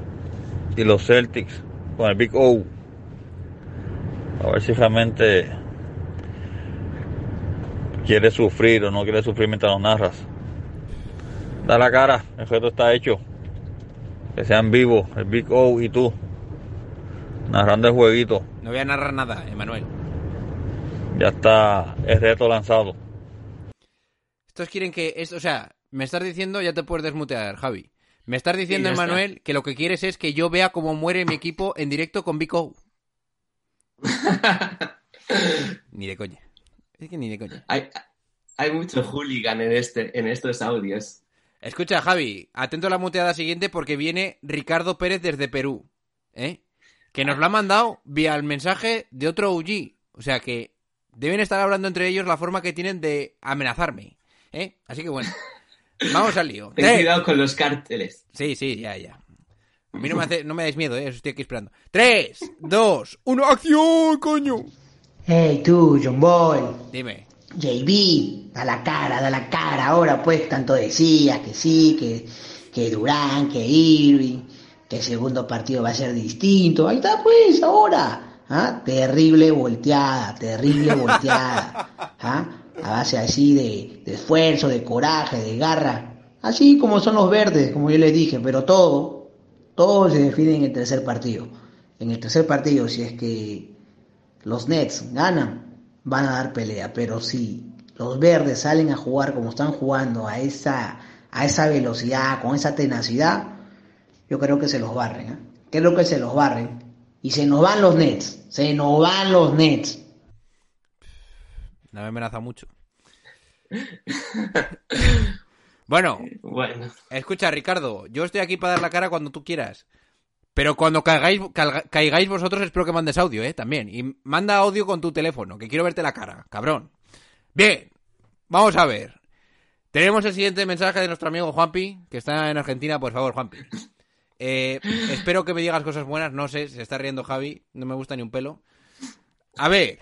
y los Celtics con el Big O. A ver si realmente quieres sufrir o no quieres sufrir mientras lo narras. Da la cara, el reto está hecho. Que sean vivos, el Big O y tú. Narrando el jueguito. No voy a narrar nada, Emmanuel. Ya está el reto lanzado. Estos quieren que... Esto, o sea, me estás diciendo, ya te puedes desmutear, Javi. Me estás diciendo, Sí, Emmanuel, que lo que quieres es que yo vea cómo muere mi equipo en directo con Vico. [LAUGHS] ni de coña. Es que ni de coña. Hay, hay mucho hooligan en, este, en estos audios. Escucha, Javi, atento a la muteada siguiente porque viene Ricardo Pérez desde Perú. ¿Eh? Que nos lo ha mandado vía el mensaje de otro OG. O sea que deben estar hablando entre ellos la forma que tienen de amenazarme. ¿Eh? Así que bueno. Vamos al lío. [LAUGHS] Ten Tres. cuidado con los cárteles. Sí, sí, ya, ya. A mí no me, hace, no me dais miedo, ¿eh? Os estoy aquí esperando. 3, 2, 1, ¡acción, coño! Hey, tú, John Boy. Dime. JB, da la cara, da la cara. Ahora pues tanto decías que sí, que, que Durán, que Irving, que el segundo partido va a ser distinto. Ahí está pues, ahora. ¿Ah? Terrible volteada, terrible volteada. ¿Ah? A base así de, esfuerzo, de coraje, de garra. Así como son los verdes, como yo les dije, pero todo, todo se define en el tercer partido. En el tercer partido, si es que los Nets ganan, van a dar pelea, pero si los verdes salen a jugar como están jugando, a esa, a esa velocidad, con esa tenacidad, yo creo que se los barren. ¿eh? Creo que se los barren. Y se nos van los Nets, se nos van los Nets. No me amenaza mucho. [LAUGHS] bueno, Bueno, escucha, Ricardo, yo estoy aquí para dar la cara cuando tú quieras. Pero cuando caigáis, calga- caigáis vosotros, espero que mandes audio, ¿eh? También. Y manda audio con tu teléfono, que quiero verte la cara, cabrón. Bien, vamos a ver. Tenemos el siguiente mensaje de nuestro amigo Juanpi, que está en Argentina. Por favor, Juanpi. Eh, espero que me digas cosas buenas. No sé, se está riendo Javi. No me gusta ni un pelo. A ver.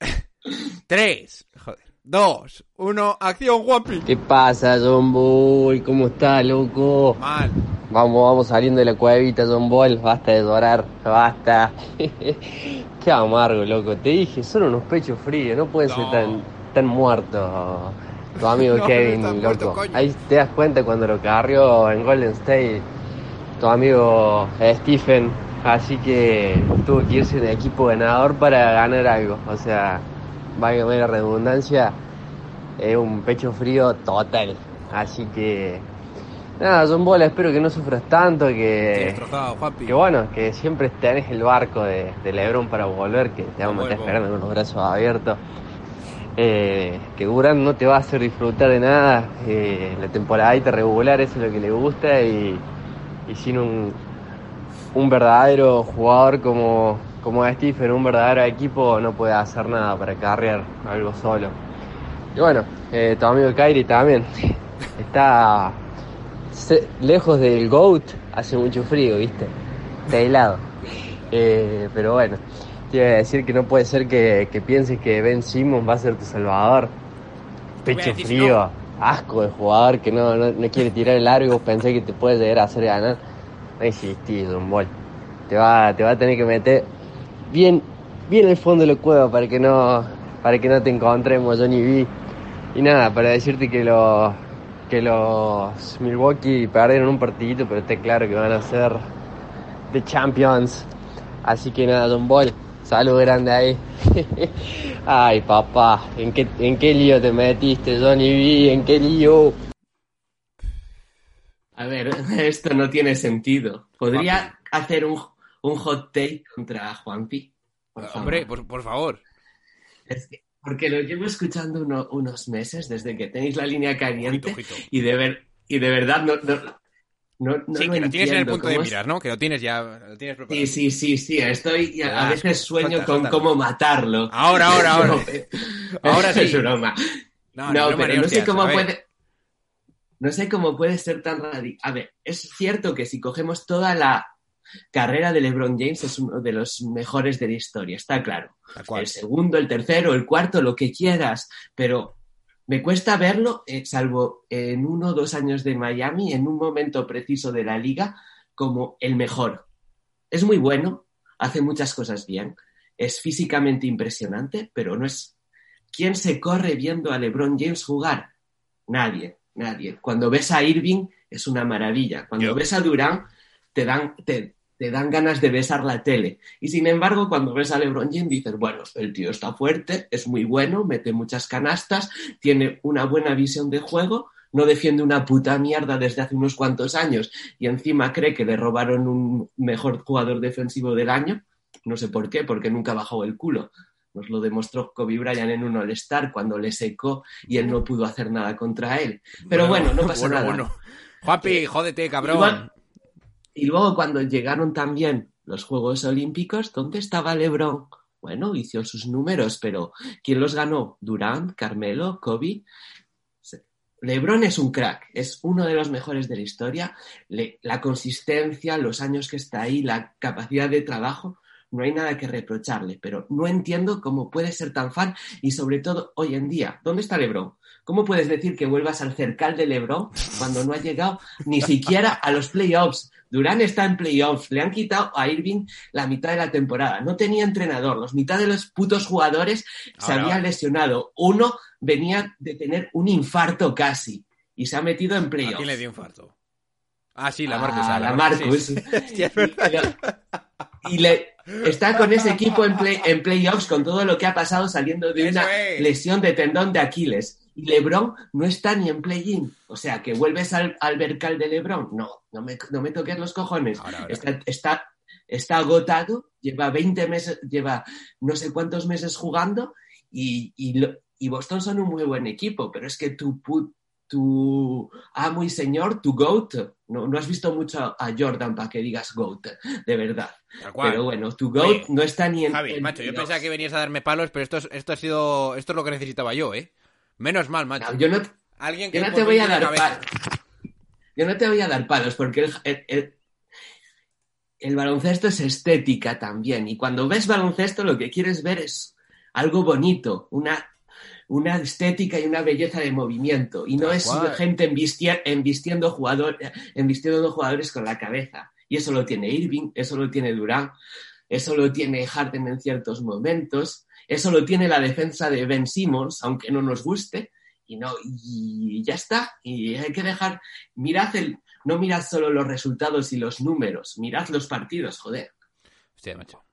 [LAUGHS] Tres. Joder. Dos. Uno. Acción, Juanpi. ¿Qué pasa, John Boy? ¿Cómo está, loco? Mal. Vamos, vamos saliendo de la cuevita, John Boy. Basta de llorar, basta. [LAUGHS] Qué amargo, loco. Te dije, son unos pechos fríos, no pueden ser No. tan, tan muertos. Tu amigo [LAUGHS] No, Kevin, muerto, loco. Ahí te das cuenta cuando lo carrió en Golden State. Tu amigo eh, Stephen Así que tuvo que irse en equipo ganador para ganar algo. O sea, vaya la redundancia, es un pecho frío total. Así que, nada, son bolas, espero que no sufras tanto, que, que bueno, que siempre tenés el barco de, de Lebron para volver, que te vamos a estar esperando con los brazos abiertos. Eh, que Durant no te va a hacer disfrutar de nada. Eh, la temporadita regular, eso es lo que le gusta. Y, y sin un, un verdadero jugador como, como Stephen, un verdadero equipo, no puede hacer nada para carrear algo solo. Y bueno, eh, tu amigo Kyrie también [LAUGHS] está se- lejos del GOAT, hace mucho frío, ¿viste? Está helado. Eh, pero bueno, te iba a decir que no puede ser que, que pienses que Ben Simmons va a ser tu salvador. Pecho frío, asco de jugador que no, no, no quiere tirar el largo y vos pensé que te puede llegar a hacer ganar. No existís, Don Ball. Te va, te va a tener que meter bien, bien al fondo de la cueva para que no, para que no te encontremos, Johnny B. Y nada, para decirte que los, que los Milwaukee perdieron un partidito, pero está claro que van a ser The Champions. Así que nada, Don Ball, salud grande ahí. [LAUGHS] Ay, papá, ¿en qué, ¿en qué lío te metiste, Johnny B? ¿En qué lío? A ver, [LAUGHS] esto no tiene sentido. ¿Podría hacer un, un hot take contra Juanpi? Por favor. Hombre, por, por favor. Es que- porque lo llevo escuchando uno- unos meses desde que tenéis la línea caliente Ojito, ojito. y de ver y de verdad no no, no, no sí, que lo tienes en el punto de es- mirar, ¿no? Que lo tienes ya, lo tienes preparado. Sí, sí, sí, sí, estoy a, veces sueño con cómo matarlo. Ahora, ahora, ahora. [LAUGHS] Ahora sí. Es broma. No, pero no sé cómo puede. No sé cómo puede ser tan radical. A ver, es cierto que si cogemos toda la carrera de LeBron James es uno de los mejores de la historia, está claro. El segundo, el tercero, el cuarto, lo que quieras, pero me cuesta verlo, eh, salvo en uno o dos años de Miami, en un momento preciso de la liga, como el mejor. Es muy bueno, hace muchas cosas bien, es físicamente impresionante, pero no es... ¿Quién se corre viendo a LeBron James jugar? Nadie, nadie. Cuando ves a Irving es una maravilla. Cuando Yo. ves a Durán te dan, te, te dan ganas de besar la tele. Y sin embargo, cuando ves a LeBron James dices, bueno, el tío está fuerte, es muy bueno, mete muchas canastas, tiene una buena visión de juego, no defiende una puta mierda desde hace unos cuantos años y encima cree que le robaron un mejor jugador defensivo del año. No sé por qué, porque nunca bajó el culo. Nos lo demostró Kobe Bryant en un All-Star cuando le secó y él no pudo hacer nada contra él. Pero bueno, no [LAUGHS] pasa bueno, nada. Bueno. Juanpi, jódete, cabrón. Igual- Y luego cuando llegaron también los Juegos Olímpicos, ¿dónde estaba LeBron? Bueno, hizo sus números, pero ¿quién los ganó? Durant, Carmelo, Kobe. LeBron es un crack, es uno de los mejores de la historia. La consistencia, los años que está ahí, la capacidad de trabajo, no hay nada que reprocharle, pero no entiendo cómo puede ser tan fan y sobre todo hoy en día. ¿Dónde está LeBron? ¿Cómo puedes decir que vuelvas al cercal de LeBron cuando no ha llegado ni siquiera a los playoffs? Durán está en playoffs, le han quitado a Irving la mitad de la temporada, no tenía entrenador, los mitad de los putos jugadores se habían lesionado, uno venía de tener un infarto casi y se ha metido en ¿A playoffs. quién le dio infarto? Ah, sí, la Ah, Marcus. ah, la Marcus. sí, sí. [LAUGHS] Y le, está con ese equipo en, play- en playoffs con todo lo que ha pasado saliendo de una es. lesión de tendón de Aquiles. Y LeBron no está ni en play-in. O sea, que vuelves al, al vercal de LeBron. No, no me, no me toques los cojones. Ahora, ahora. Está, está, está agotado, lleva 20 meses, lleva no sé cuántos meses jugando y, y, lo- y Boston son un muy buen equipo, pero es que tu, pu- tu amo y señor, tu GOAT, no, no has visto mucho a Jordan para que digas GOAT, de verdad. Pero bueno, tu GOAT Oye, no está ni en. Javi, en macho, yo pensaba que venías a darme palos, pero esto, es- esto ha sido. Esto es lo que necesitaba yo, ¿eh? Menos mal, macho. No, yo no, Alguien que yo no te voy a dar palos. Yo no te voy a dar palos porque el, el- el- el baloncesto es estética también. Y cuando ves baloncesto, lo que quieres ver es algo bonito, una, una estética y una belleza de movimiento. Y no Tal es cual. gente envistia- embistiendo, jugador, embistiendo jugadores con la cabeza. Y eso lo tiene Irving, eso lo tiene Durán, eso lo tiene Harden en ciertos momentos, eso lo tiene la defensa de Ben Simmons, aunque no nos guste. Y no, y ya está. Y hay que dejar, mirad el, no mirad solo los resultados y los números, mirad los partidos, joder. Hostia, macho.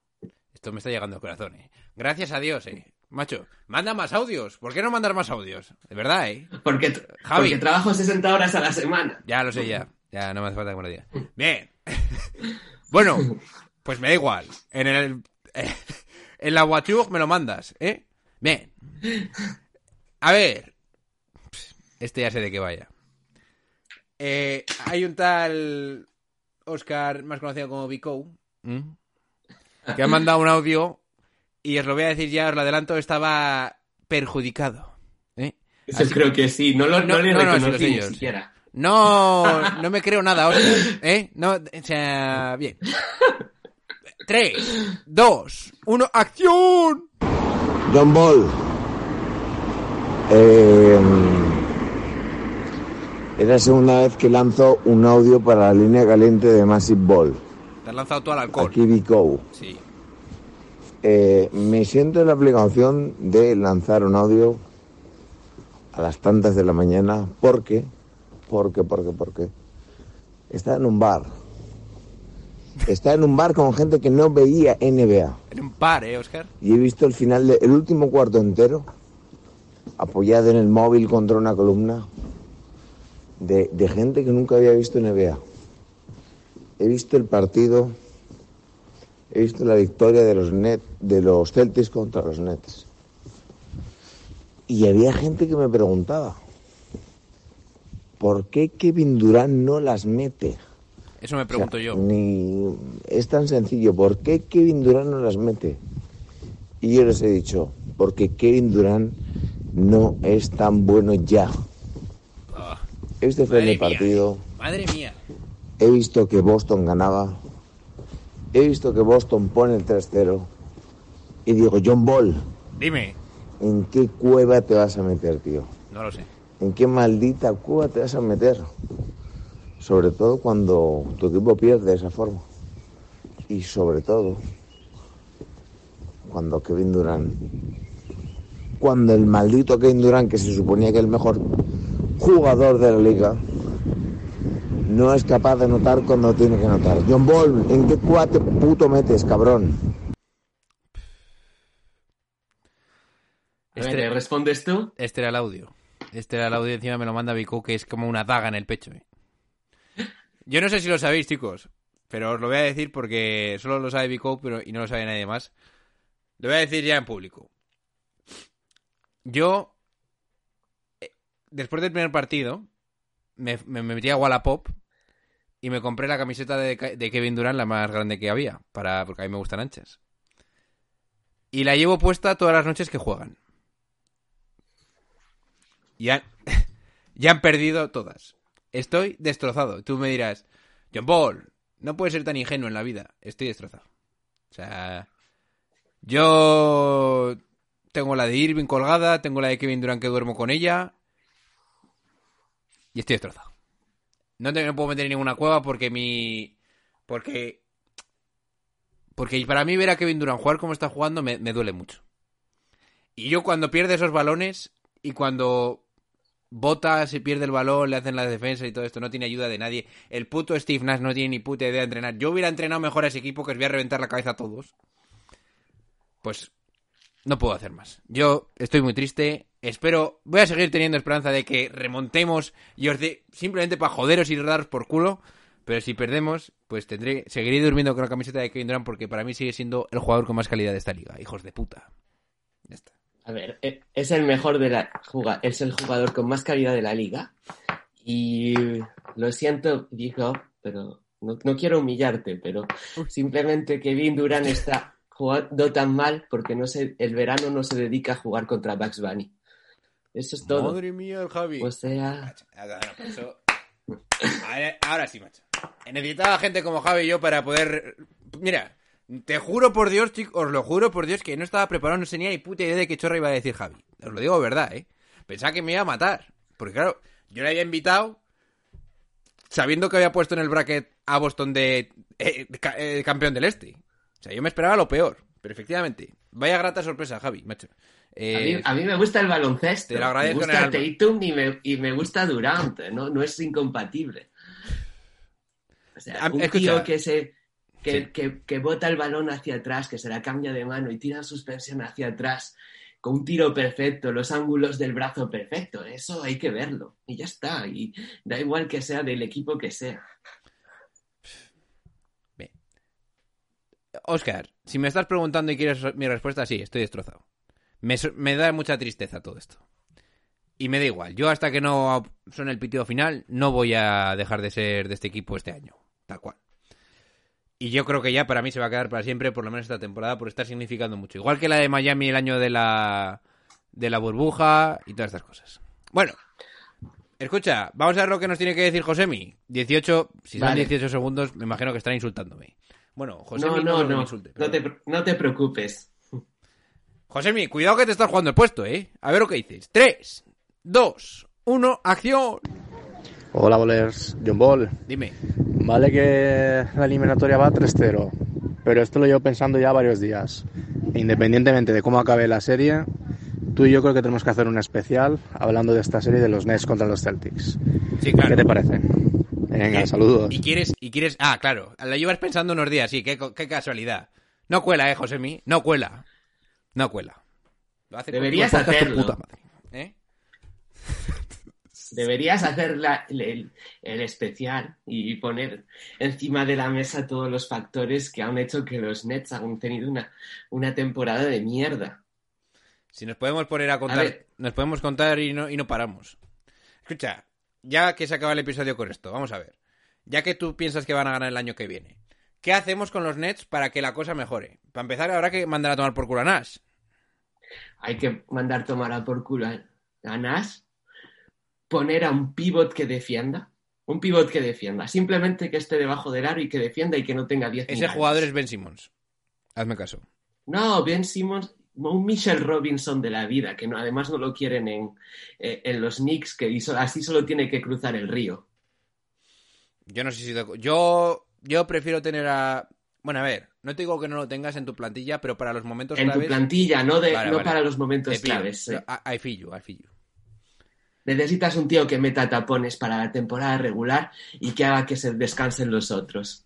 Esto me está llegando al corazón, eh. Gracias a Dios, eh. Macho, manda más audios. ¿Por qué no mandar más audios? De verdad, eh. Porque, Javi. porque trabajo 60 horas a la semana. Ya lo sé, ya. Ya no me hace falta que me lo diga. Bien. [LAUGHS] bueno, pues me da igual. En el. En la WhatsApp me lo mandas, ¿eh? Bien. A ver. Este ya sé de qué vaya. Eh, hay un tal Oscar, más conocido como Vico, que ha mandado un audio y os lo voy a decir ya, os lo adelanto, estaba perjudicado. ¿eh? Eso Así- creo que sí. No, lo, no, le no, no, sí. siquiera. No, no me creo nada, Oscar. ¿Eh? No, o sea, bien. Tres, dos, uno, ¡acción! John Ball. Eh, es la segunda vez que lanzo un audio para la línea caliente de Massive Ball. Te has lanzado todo al alcohol. Aquí Vico. Sí. Eh, me siento en la obligación de lanzar un audio a las tantas de la mañana porque, porque, porque, porque está en un bar. Está en un bar con gente que no veía NBA. En un par, ¿eh, Oscar? Y he visto el final del último cuarto entero, apoyado en el móvil contra una columna, de, de gente que nunca había visto NBA. He visto el partido, he visto la victoria de los, net, de los Celtics contra los Nets. Y había gente que me preguntaba, ¿por qué Kevin Durant no las mete? Eso me pregunto O sea, yo. Ni... Es tan sencillo. ¿Por qué Kevin Durant no las mete? Y yo les he dicho, porque Kevin Durant no es tan bueno ya. El primer mía. partido, Madre mía. he visto que Boston ganaba, he visto que Boston pone el 3-0 y digo, John Ball, Dime. ¿en qué cueva te vas a meter, tío? No lo sé. ¿En qué maldita cueva te vas a meter? Sobre todo cuando tu equipo pierde de esa forma. Y sobre todo cuando Kevin Durant, cuando el maldito Kevin Durant, que se suponía que es el mejor jugador de la liga, no es capaz de notar cuando tiene que notar. John Ball, ¿en qué cueva te puto metes, cabrón? ¿le respondes tú? Este era el audio. Este era el audio, encima me lo manda Vico, que es como una daga en el pecho. ¿eh? Yo no sé si lo sabéis, chicos, pero os lo voy a decir porque solo lo sabe Vico y no lo sabe nadie más. Lo voy a decir ya en público. Yo, eh, después del primer partido, me, me- me metí a Wallapop y me compré la camiseta de, Ke- de Kevin Durant, la más grande que había, para, porque a mí me gustan anchas. Y la llevo puesta todas las noches que juegan. Y [LAUGHS] ya han perdido todas. Estoy destrozado. Tú me dirás, John Paul, no puedes ser tan ingenuo en la vida. Estoy destrozado. O sea, yo tengo la de Irving colgada, tengo la de Kevin Durant que duermo con ella. Y estoy destrozado. No te me puedo meter en ninguna cueva porque mi... Porque... Porque para mí ver a Kevin Durant jugar como está jugando me, me duele mucho. Y yo cuando pierde esos balones y cuando bota, se pierde el balón, le hacen la defensa y todo esto, no tiene ayuda de nadie. El puto Steve Nash no tiene ni puta idea de entrenar. Yo hubiera entrenado mejor a ese equipo que os voy a reventar la cabeza a todos. Pues no puedo hacer más. Yo estoy muy triste. Espero, voy a seguir teniendo esperanza de que remontemos y os dé simplemente para joderos y daros por culo. Pero si perdemos, pues tendré, seguiré durmiendo con la camiseta de Kevin Durant porque para mí sigue siendo el jugador con más calidad de esta liga. Hijos de puta. Ya está. A ver, eh, es el mejor de la es el jugador con más calidad de la liga. Y lo siento, dijo, pero no, no quiero humillarte, pero simplemente Kevin Durant está jugando tan mal porque no se, el verano no se dedica a jugar contra Bugs Bunny. Eso es todo. Madre mía, el Javi. O sea, ahora- ahora sí, macho. Necesitaba gente como Javi y yo para poder. Mira, te juro por Dios, chicos, os lo juro por Dios que no estaba preparado, no tenía ni puta idea de qué chorra iba a decir Javi. Os lo digo verdad, ¿eh? Pensaba que me iba a matar. Porque claro, yo le había invitado sabiendo que había puesto en el bracket a Boston de eh, de eh, campeón del este. O sea, yo me esperaba lo peor. Pero efectivamente, vaya grata sorpresa, Javi, macho. Eh, a, mí, a mí me gusta el baloncesto. Te lo agradezco me gusta. Tatum y me, y me gusta Durant, ¿no? No es incompatible. O sea, un escucha. tío que se... que, Sí. que, que bota el balón hacia atrás, que se la cambia de mano y tira en suspensión hacia atrás con un tiro perfecto, los ángulos del brazo perfecto. Eso hay que verlo. Y ya está. Y da igual que sea del equipo que sea. Oscar, si me estás preguntando y quieres mi respuesta, sí, estoy destrozado. Me, me da mucha tristeza todo esto. Y me da igual. Yo hasta que no son el pitido final, no voy a dejar de ser de este equipo este año. Tal cual. Y yo creo que ya para mí se va a quedar para siempre, por lo menos esta temporada, por estar significando mucho. Igual que la de Miami el año de la, de la burbuja y todas estas cosas. Bueno, escucha, vamos a ver lo que nos tiene que decir Josemi. 18, si son Vale. 18 segundos, me imagino que estará insultándome. Bueno, Josemi no, no, no, que me no. insulte. No te, no te preocupes. Josemi, cuidado que te estás jugando el puesto, ¿eh? A ver lo que dices. 3, 2, 1, acción. Hola, bolers. John Ball. Dime. Vale que la eliminatoria va 3-0, pero esto lo llevo pensando ya varios días. E Independientemente de cómo acabe la serie, tú y yo creo que tenemos que hacer un especial hablando de esta serie de los Nets contra los Celtics. Sí, claro. ¿Qué te parece? Venga, ¿Qué? saludos. Y quieres, y quieres. Ah, claro. La llevas pensando unos días, sí, qué, qué casualidad. No cuela, eh, Josemi. No cuela. No cuela. Lo hace Deberías lo tu hacerlo. puta madre, ¿eh? Deberías hacer la- el, el especial y poner encima de la mesa todos los factores que han hecho que los Nets han tenido una, una temporada de mierda. Si nos podemos poner a contar, A nos podemos contar y no, y no paramos. Escucha, ya que se acaba el episodio con esto, vamos a ver. Ya que tú piensas que van a ganar el año que viene, ¿qué hacemos con los Nets para que la cosa mejore? Para empezar, habrá que mandar a tomar por culo a Nash. Hay que mandar tomar a por culo a a Nash, poner a un pivot que defienda, un pivot que defienda, simplemente que esté debajo del aro y que defienda y que no tenga 10 Ese milagros. jugador es Ben Simmons. Hazme caso. No, Ben Simmons, un Michelle Robinson de la vida, que no, además no lo quieren en, eh, en los Knicks, que hizo- así solo tiene que cruzar el río. Yo no sé si... Yo, yo prefiero tener a... Bueno, a ver, no te digo que no lo tengas en tu plantilla, pero para los momentos En tu claves... plantilla, no, de, Vale, no vale. para los momentos claves. I, I feel you, I feel you. Necesitas un tío que meta tapones para la temporada regular y que haga que se descansen los otros.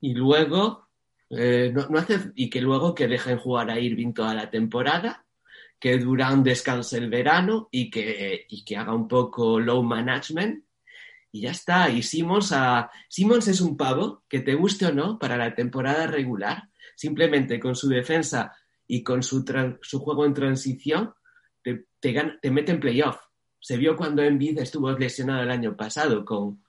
Y luego, eh, no, no hace, y que luego que dejen jugar a Irving toda la temporada, que Durán descanse el verano y que, y que haga un poco low management. Y ya está. Y Simmons, a, Simmons es un pavo, que te guste o no, para la temporada regular, simplemente con su defensa y con su, su juego en transición, te, te, te mete en playoff. Se vio cuando Embiid estuvo lesionado el año pasado con,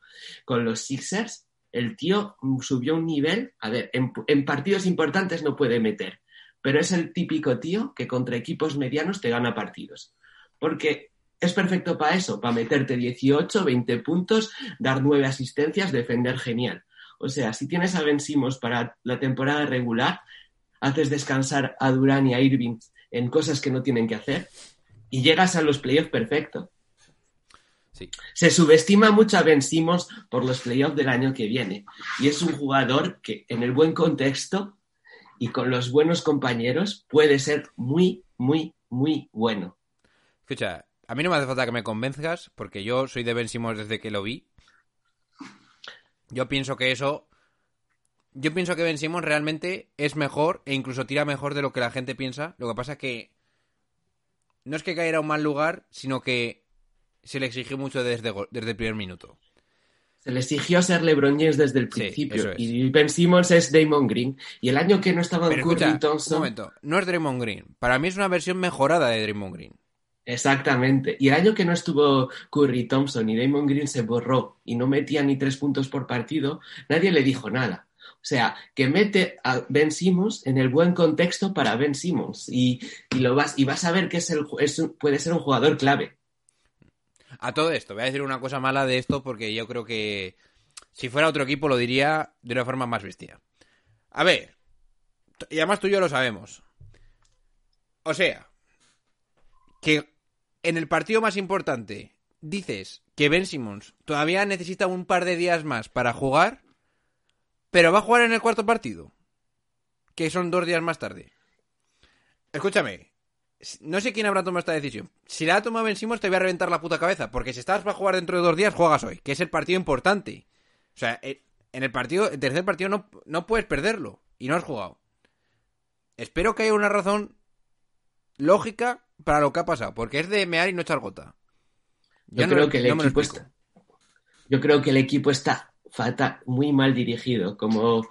con los Sixers. El tío subió un nivel. A ver, en, en partidos importantes no puede meter, pero es el típico tío que contra equipos medianos te gana partidos. Porque es perfecto para eso, para meterte 18, 20 puntos, dar 9 asistencias, defender genial. O sea, si tienes a Ben Simmons para la temporada regular, haces descansar a Durán y a Irving en cosas que no tienen que hacer y llegas a los playoffs perfecto. Se subestima mucho a Ben Simmons por los playoffs del año que viene. Y es un jugador que en el buen contexto y con los buenos compañeros puede ser muy, muy, muy bueno. Escucha, a mí no me hace falta que me convenzcas, porque yo soy de Ben Simmons desde que lo vi. Yo pienso que eso. Yo pienso que Ben Simmons realmente es mejor e incluso tira mejor de lo que la gente piensa. Lo que pasa es que. No es que caiga a un mal lugar, sino que se le exigió mucho desde, desde el primer minuto. Se le exigió ser LeBron James desde el principio. es. Y Ben Simmons es Damon Green. Y el año que no estaban Pero Curry escucha, Thompson. un momento, no es Draymond Green. Para mí es una versión mejorada de Draymond Green. Exactamente. Y el año que no estuvo Curry Thompson y Damon Green se borró y no metía ni tres puntos por partido, nadie le dijo nada. O sea, que mete a Ben Simmons en el buen contexto para Ben Simmons y, y lo vas, y vas a ver que es el, es un- puede ser un jugador clave. A todo esto, voy a decir una cosa mala de esto porque yo creo que si fuera otro equipo lo diría de una forma más bestia. A ver, y además tú y yo lo sabemos. O sea, que en el partido más importante dices que Ben Simmons todavía necesita un par de días más para jugar, pero va a jugar en el cuarto partido, que son dos días más tarde. Escúchame, no sé quién habrá tomado esta decisión. Si la ha tomado Ben Simmons, te voy a reventar la puta cabeza. Porque si estás para jugar dentro de dos días, juegas hoy. Que es el partido importante. O sea, eh, en el partido, el tercer partido no, no puedes perderlo y no has jugado. Espero que haya una razón lógica para lo que ha pasado, porque es de mear y no echar gota. Yo no- creo que el no equipo está. Yo creo que el equipo está fatal, muy mal dirigido. Como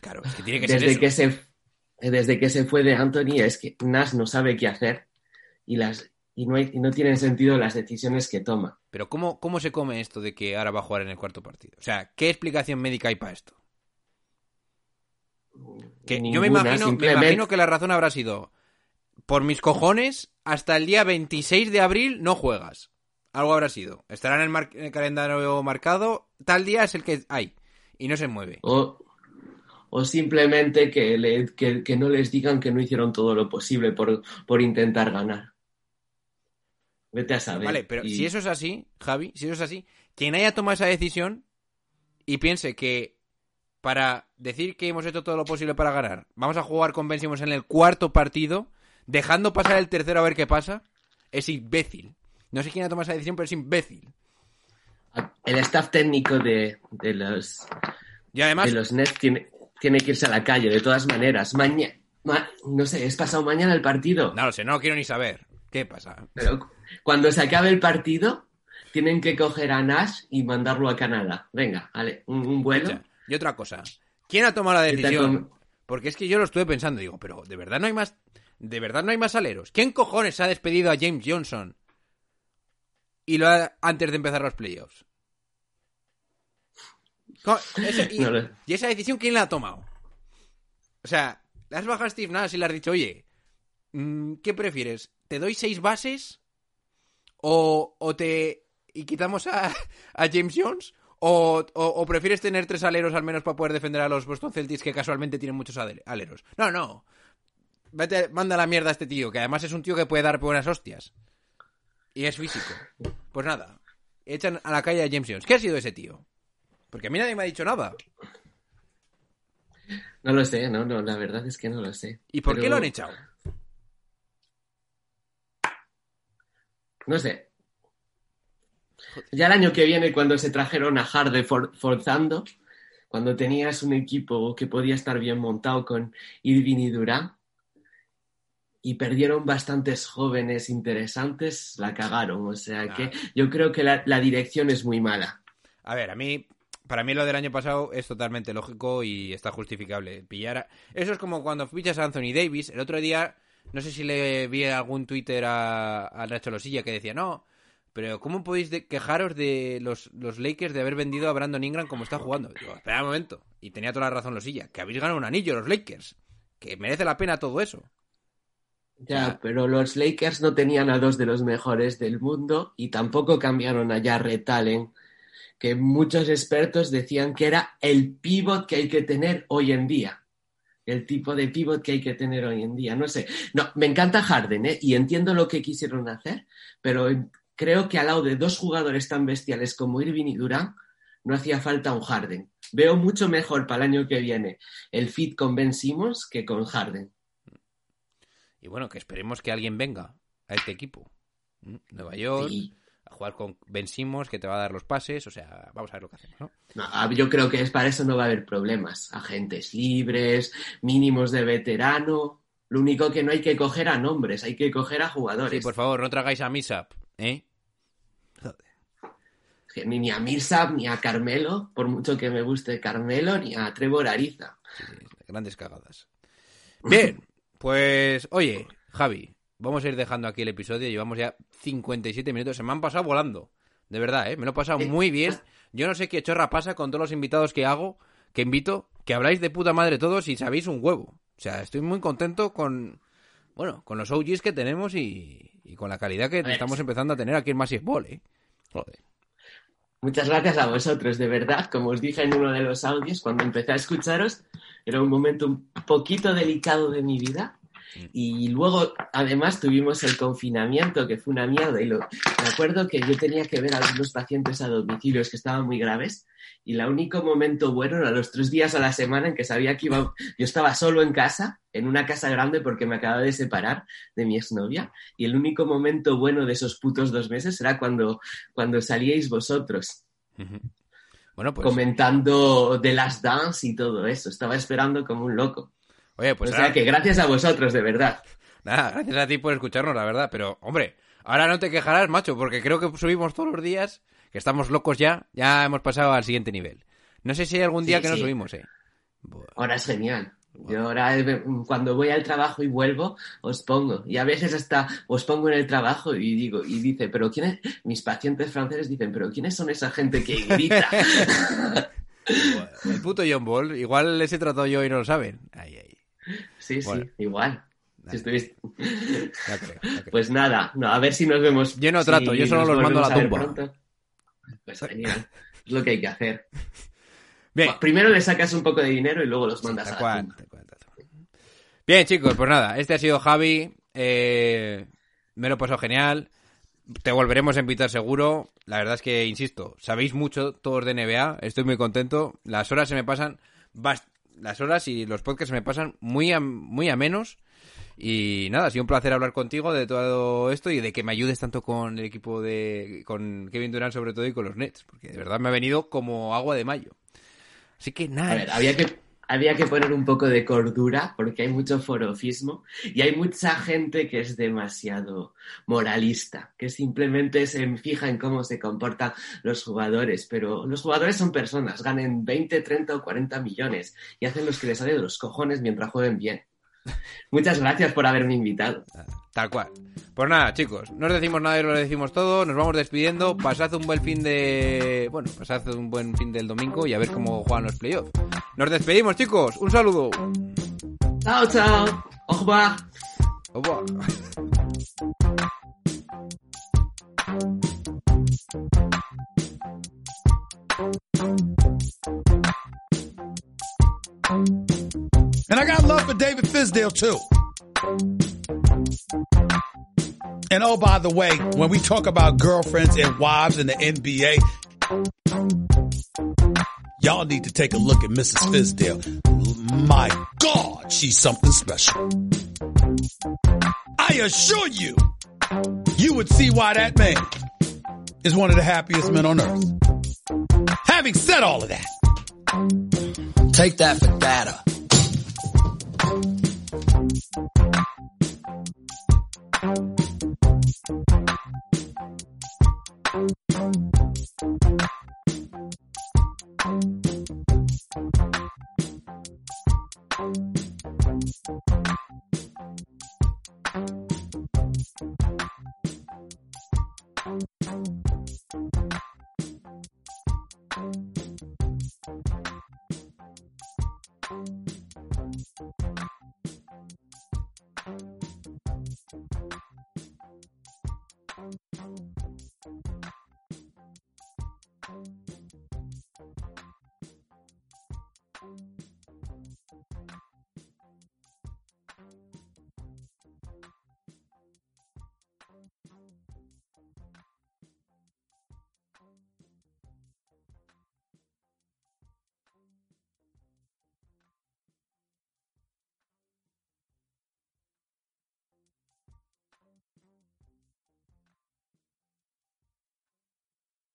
Claro, es que tiene que ser desde eso. que se desde que se fue de Anthony es que Nash no sabe qué hacer y las y no hay- y no tienen sentido las decisiones que toma. Pero ¿cómo, ¿cómo se come esto de que ahora va a jugar en el cuarto partido? O sea, ¿qué explicación médica hay para esto? Que yo me imagino, me imagino que la razón habrá sido por mis cojones, hasta el día 26 de abril no juegas. Algo habrá sido. Estará en el, mar- en el calendario marcado, tal día es el que hay. Y no se mueve. O, o simplemente que, le- que, que no les digan que no hicieron todo lo posible por, por intentar ganar. Vete a saber. Vale, pero Y- si eso es así, Javi, si eso es así, quien haya tomado esa decisión y piense que para decir que hemos hecho todo lo posible para ganar, vamos a jugar con Ben Simmons en el cuarto partido, dejando pasar el tercero a ver qué pasa, es imbécil. No sé quién ha tomado esa decisión, pero es imbécil. el staff técnico de, de los Y además, de los Nets tiene, tiene que irse a la calle, de todas maneras. Mañana, no sé, es pasado mañana el partido. no lo sé, no quiero ni saber. ¿Qué pasa? Pero cu- cuando se acabe el partido, tienen que coger a Nash y mandarlo a Canadá. Venga, vale, un, un vuelo. Y otra cosa, ¿quién ha tomado la decisión? Porque es que yo lo estuve pensando, digo, pero de verdad no hay más, de verdad no hay más aleros. ¿Quién cojones ha despedido a James Johnson y lo ha- antes de empezar los playoffs? Ese- y, [LAUGHS] No lo- y esa decisión quién la ha tomado? O sea, le has bajado a Steve Nash y le has dicho, oye, mm, ¿qué prefieres? ¿Te doy seis bases o, o te y quitamos a, a James Jones? O, o- o prefieres tener tres aleros al menos para poder defender a los Boston Celtics que casualmente tienen muchos ale- aleros? No, no. Vete, manda la mierda a este tío, que además es un tío que puede dar buenas hostias. Y es físico. Pues nada. Echan a la calle a James Jones. ¿Qué ha sido ese tío? Porque a mí nadie me ha dicho nada. No lo sé, no, no, la verdad es que no lo sé. ¿Y por qué lo han echado? No sé. Ya el año que viene, cuando se trajeron a Harden for- forzando, cuando tenías un equipo que podía estar bien montado con Irving y Durán, y perdieron bastantes jóvenes interesantes, la cagaron. O sea que yo creo que la, la dirección es muy mala. A ver, a mí, para mí lo del año pasado es totalmente lógico y está justificable. Pillar a- Eso es como cuando fichas a Anthony Davis. El otro día, no sé si le vi algún Twitter a, a Nacho Losilla que decía, no, pero ¿cómo podéis de- quejaros de los, los Lakers de haber vendido a Brandon Ingram como está jugando? Digo, espera un momento. Y tenía toda la razón Losilla, que habéis ganado un anillo los Lakers. Que merece la pena todo eso. Ya, pero los Lakers no tenían a dos de los mejores del mundo y tampoco cambiaron a Jarrett Allen, que muchos expertos decían que era el pivot que hay que tener hoy en día. El tipo de pivot que hay que tener hoy en día. No sé. No, me encanta Harden, ¿eh? Y entiendo lo que quisieron hacer, pero creo que al lado de dos jugadores tan bestiales como Irving y Durán, no hacía falta un Harden. Veo mucho mejor para el año que viene el fit con Ben Simmons que con Harden. Y bueno, que esperemos que alguien venga a este equipo. ¿Mm? Nueva York, a jugar con Ben Simmons, que te va a dar los pases. O sea, vamos a ver lo que hacemos, ¿no? No, ah, yo creo que es para eso no va a haber problemas. Agentes libres, mínimos de veterano. Lo único que no hay que coger a nombres, hay que coger a jugadores. Sí, por favor, no tragáis a Misap, ¿eh? Ni, a Millsap, ni a Carmelo, por mucho que me guste Carmelo, ni a Trevor Ariza. Grandes cagadas. Bien, pues, oye, Javi, vamos a ir dejando aquí el episodio. Llevamos ya 57 minutos. Se me han pasado volando. De verdad, ¿eh? Me lo he pasado muy bien. Yo no sé qué chorra pasa con todos los invitados que hago, que invito, que habláis de puta madre todos y sabéis un huevo. O sea, estoy muy contento con, bueno, con los OGs que tenemos y, y con la calidad que ver, estamos empezando a tener aquí en Massive Ball, ¿eh? Joder. Muchas gracias a vosotros, de verdad. Como os dije en uno de los audios, cuando empecé a escucharos, era un momento un poquito delicado de mi vida. Y luego, además, tuvimos el confinamiento, que fue una mierda. Y lo, me acuerdo que yo tenía que ver a algunos pacientes a domicilios que estaban muy graves. Y el único momento bueno era los tres días a la semana en que sabía que iba. Yo estaba solo en casa, en una casa grande, porque me acababa de separar de mi exnovia. Y el único momento bueno de esos putos dos meses era cuando, cuando salíais vosotros. Bueno, pues. comentando The Last Dance y todo eso. Estaba esperando como un loco. Oye, pues o sea ahora- que gracias a vosotros, de verdad. Nada, gracias a ti por escucharnos, la verdad. Pero, hombre, ahora no te quejarás, macho, porque creo que subimos todos los días, que estamos locos ya, ya hemos pasado al siguiente nivel. No sé si hay algún día Sí, que no subimos, eh. Ahora es genial. Yo ahora eh, cuando voy al trabajo y vuelvo, os pongo. Y a veces hasta os pongo en el trabajo y digo, y dice, pero quién es? Mis pacientes franceses dicen, pero ¿quiénes son esa gente que grita? [LAUGHS] El puto John Ball, igual les he tratado yo y no lo saben. Ay, ay. Sí, Bueno. sí, igual. Si estuviste- Ya creo, ya creo. Pues nada, no, a ver si nos vemos. Yo no si trato, yo solo los mando a la tumba. Pues genial, es lo que hay que hacer. Bien. Bueno, Primero le sacas un poco de dinero y luego los mandas tal a la tumba. Bien, chicos, pues nada, este ha sido Javi. eh, me lo he pasado genial. Te volveremos a invitar seguro. La verdad es que, insisto, sabéis mucho todos de NBA. Estoy muy contento. Las horas se me pasan. bast- Las horas y los podcasts me pasan muy a, muy a menos. Y nada, ha sido un placer hablar contigo de todo esto y de que me ayudes tanto con el equipo de. con Kevin Durant, sobre todo, y con los Nets. Porque de verdad me ha venido como agua de mayo. Así que nada. Había que, había que poner un poco de cordura porque hay mucho forofismo y hay mucha gente que es demasiado moralista, que simplemente se fija en cómo se comportan los jugadores, pero los jugadores son personas, ganen 20, 30 o 40 millones y hacen los que les sale de los cojones mientras jueguen bien. Muchas gracias por haberme invitado. Tal cual. Pues nada, chicos, no os decimos nada y lo decimos todo. Nos vamos despidiendo. Pasad un buen fin de. Bueno, pasad un buen fin del domingo y a ver cómo juegan los playoffs. Nos despedimos, chicos. Un saludo. Chao, chao. Au revoir. Au revoir. And I got love for David Fisdale too. And oh, by the way, when we talk about girlfriends and wives in the NBA, y'all need to take a look at Mrs. Fisdale. My God, she's something special. I assure you, you would see why that man is one of the happiest men on earth. Having said all of that, Take that for data.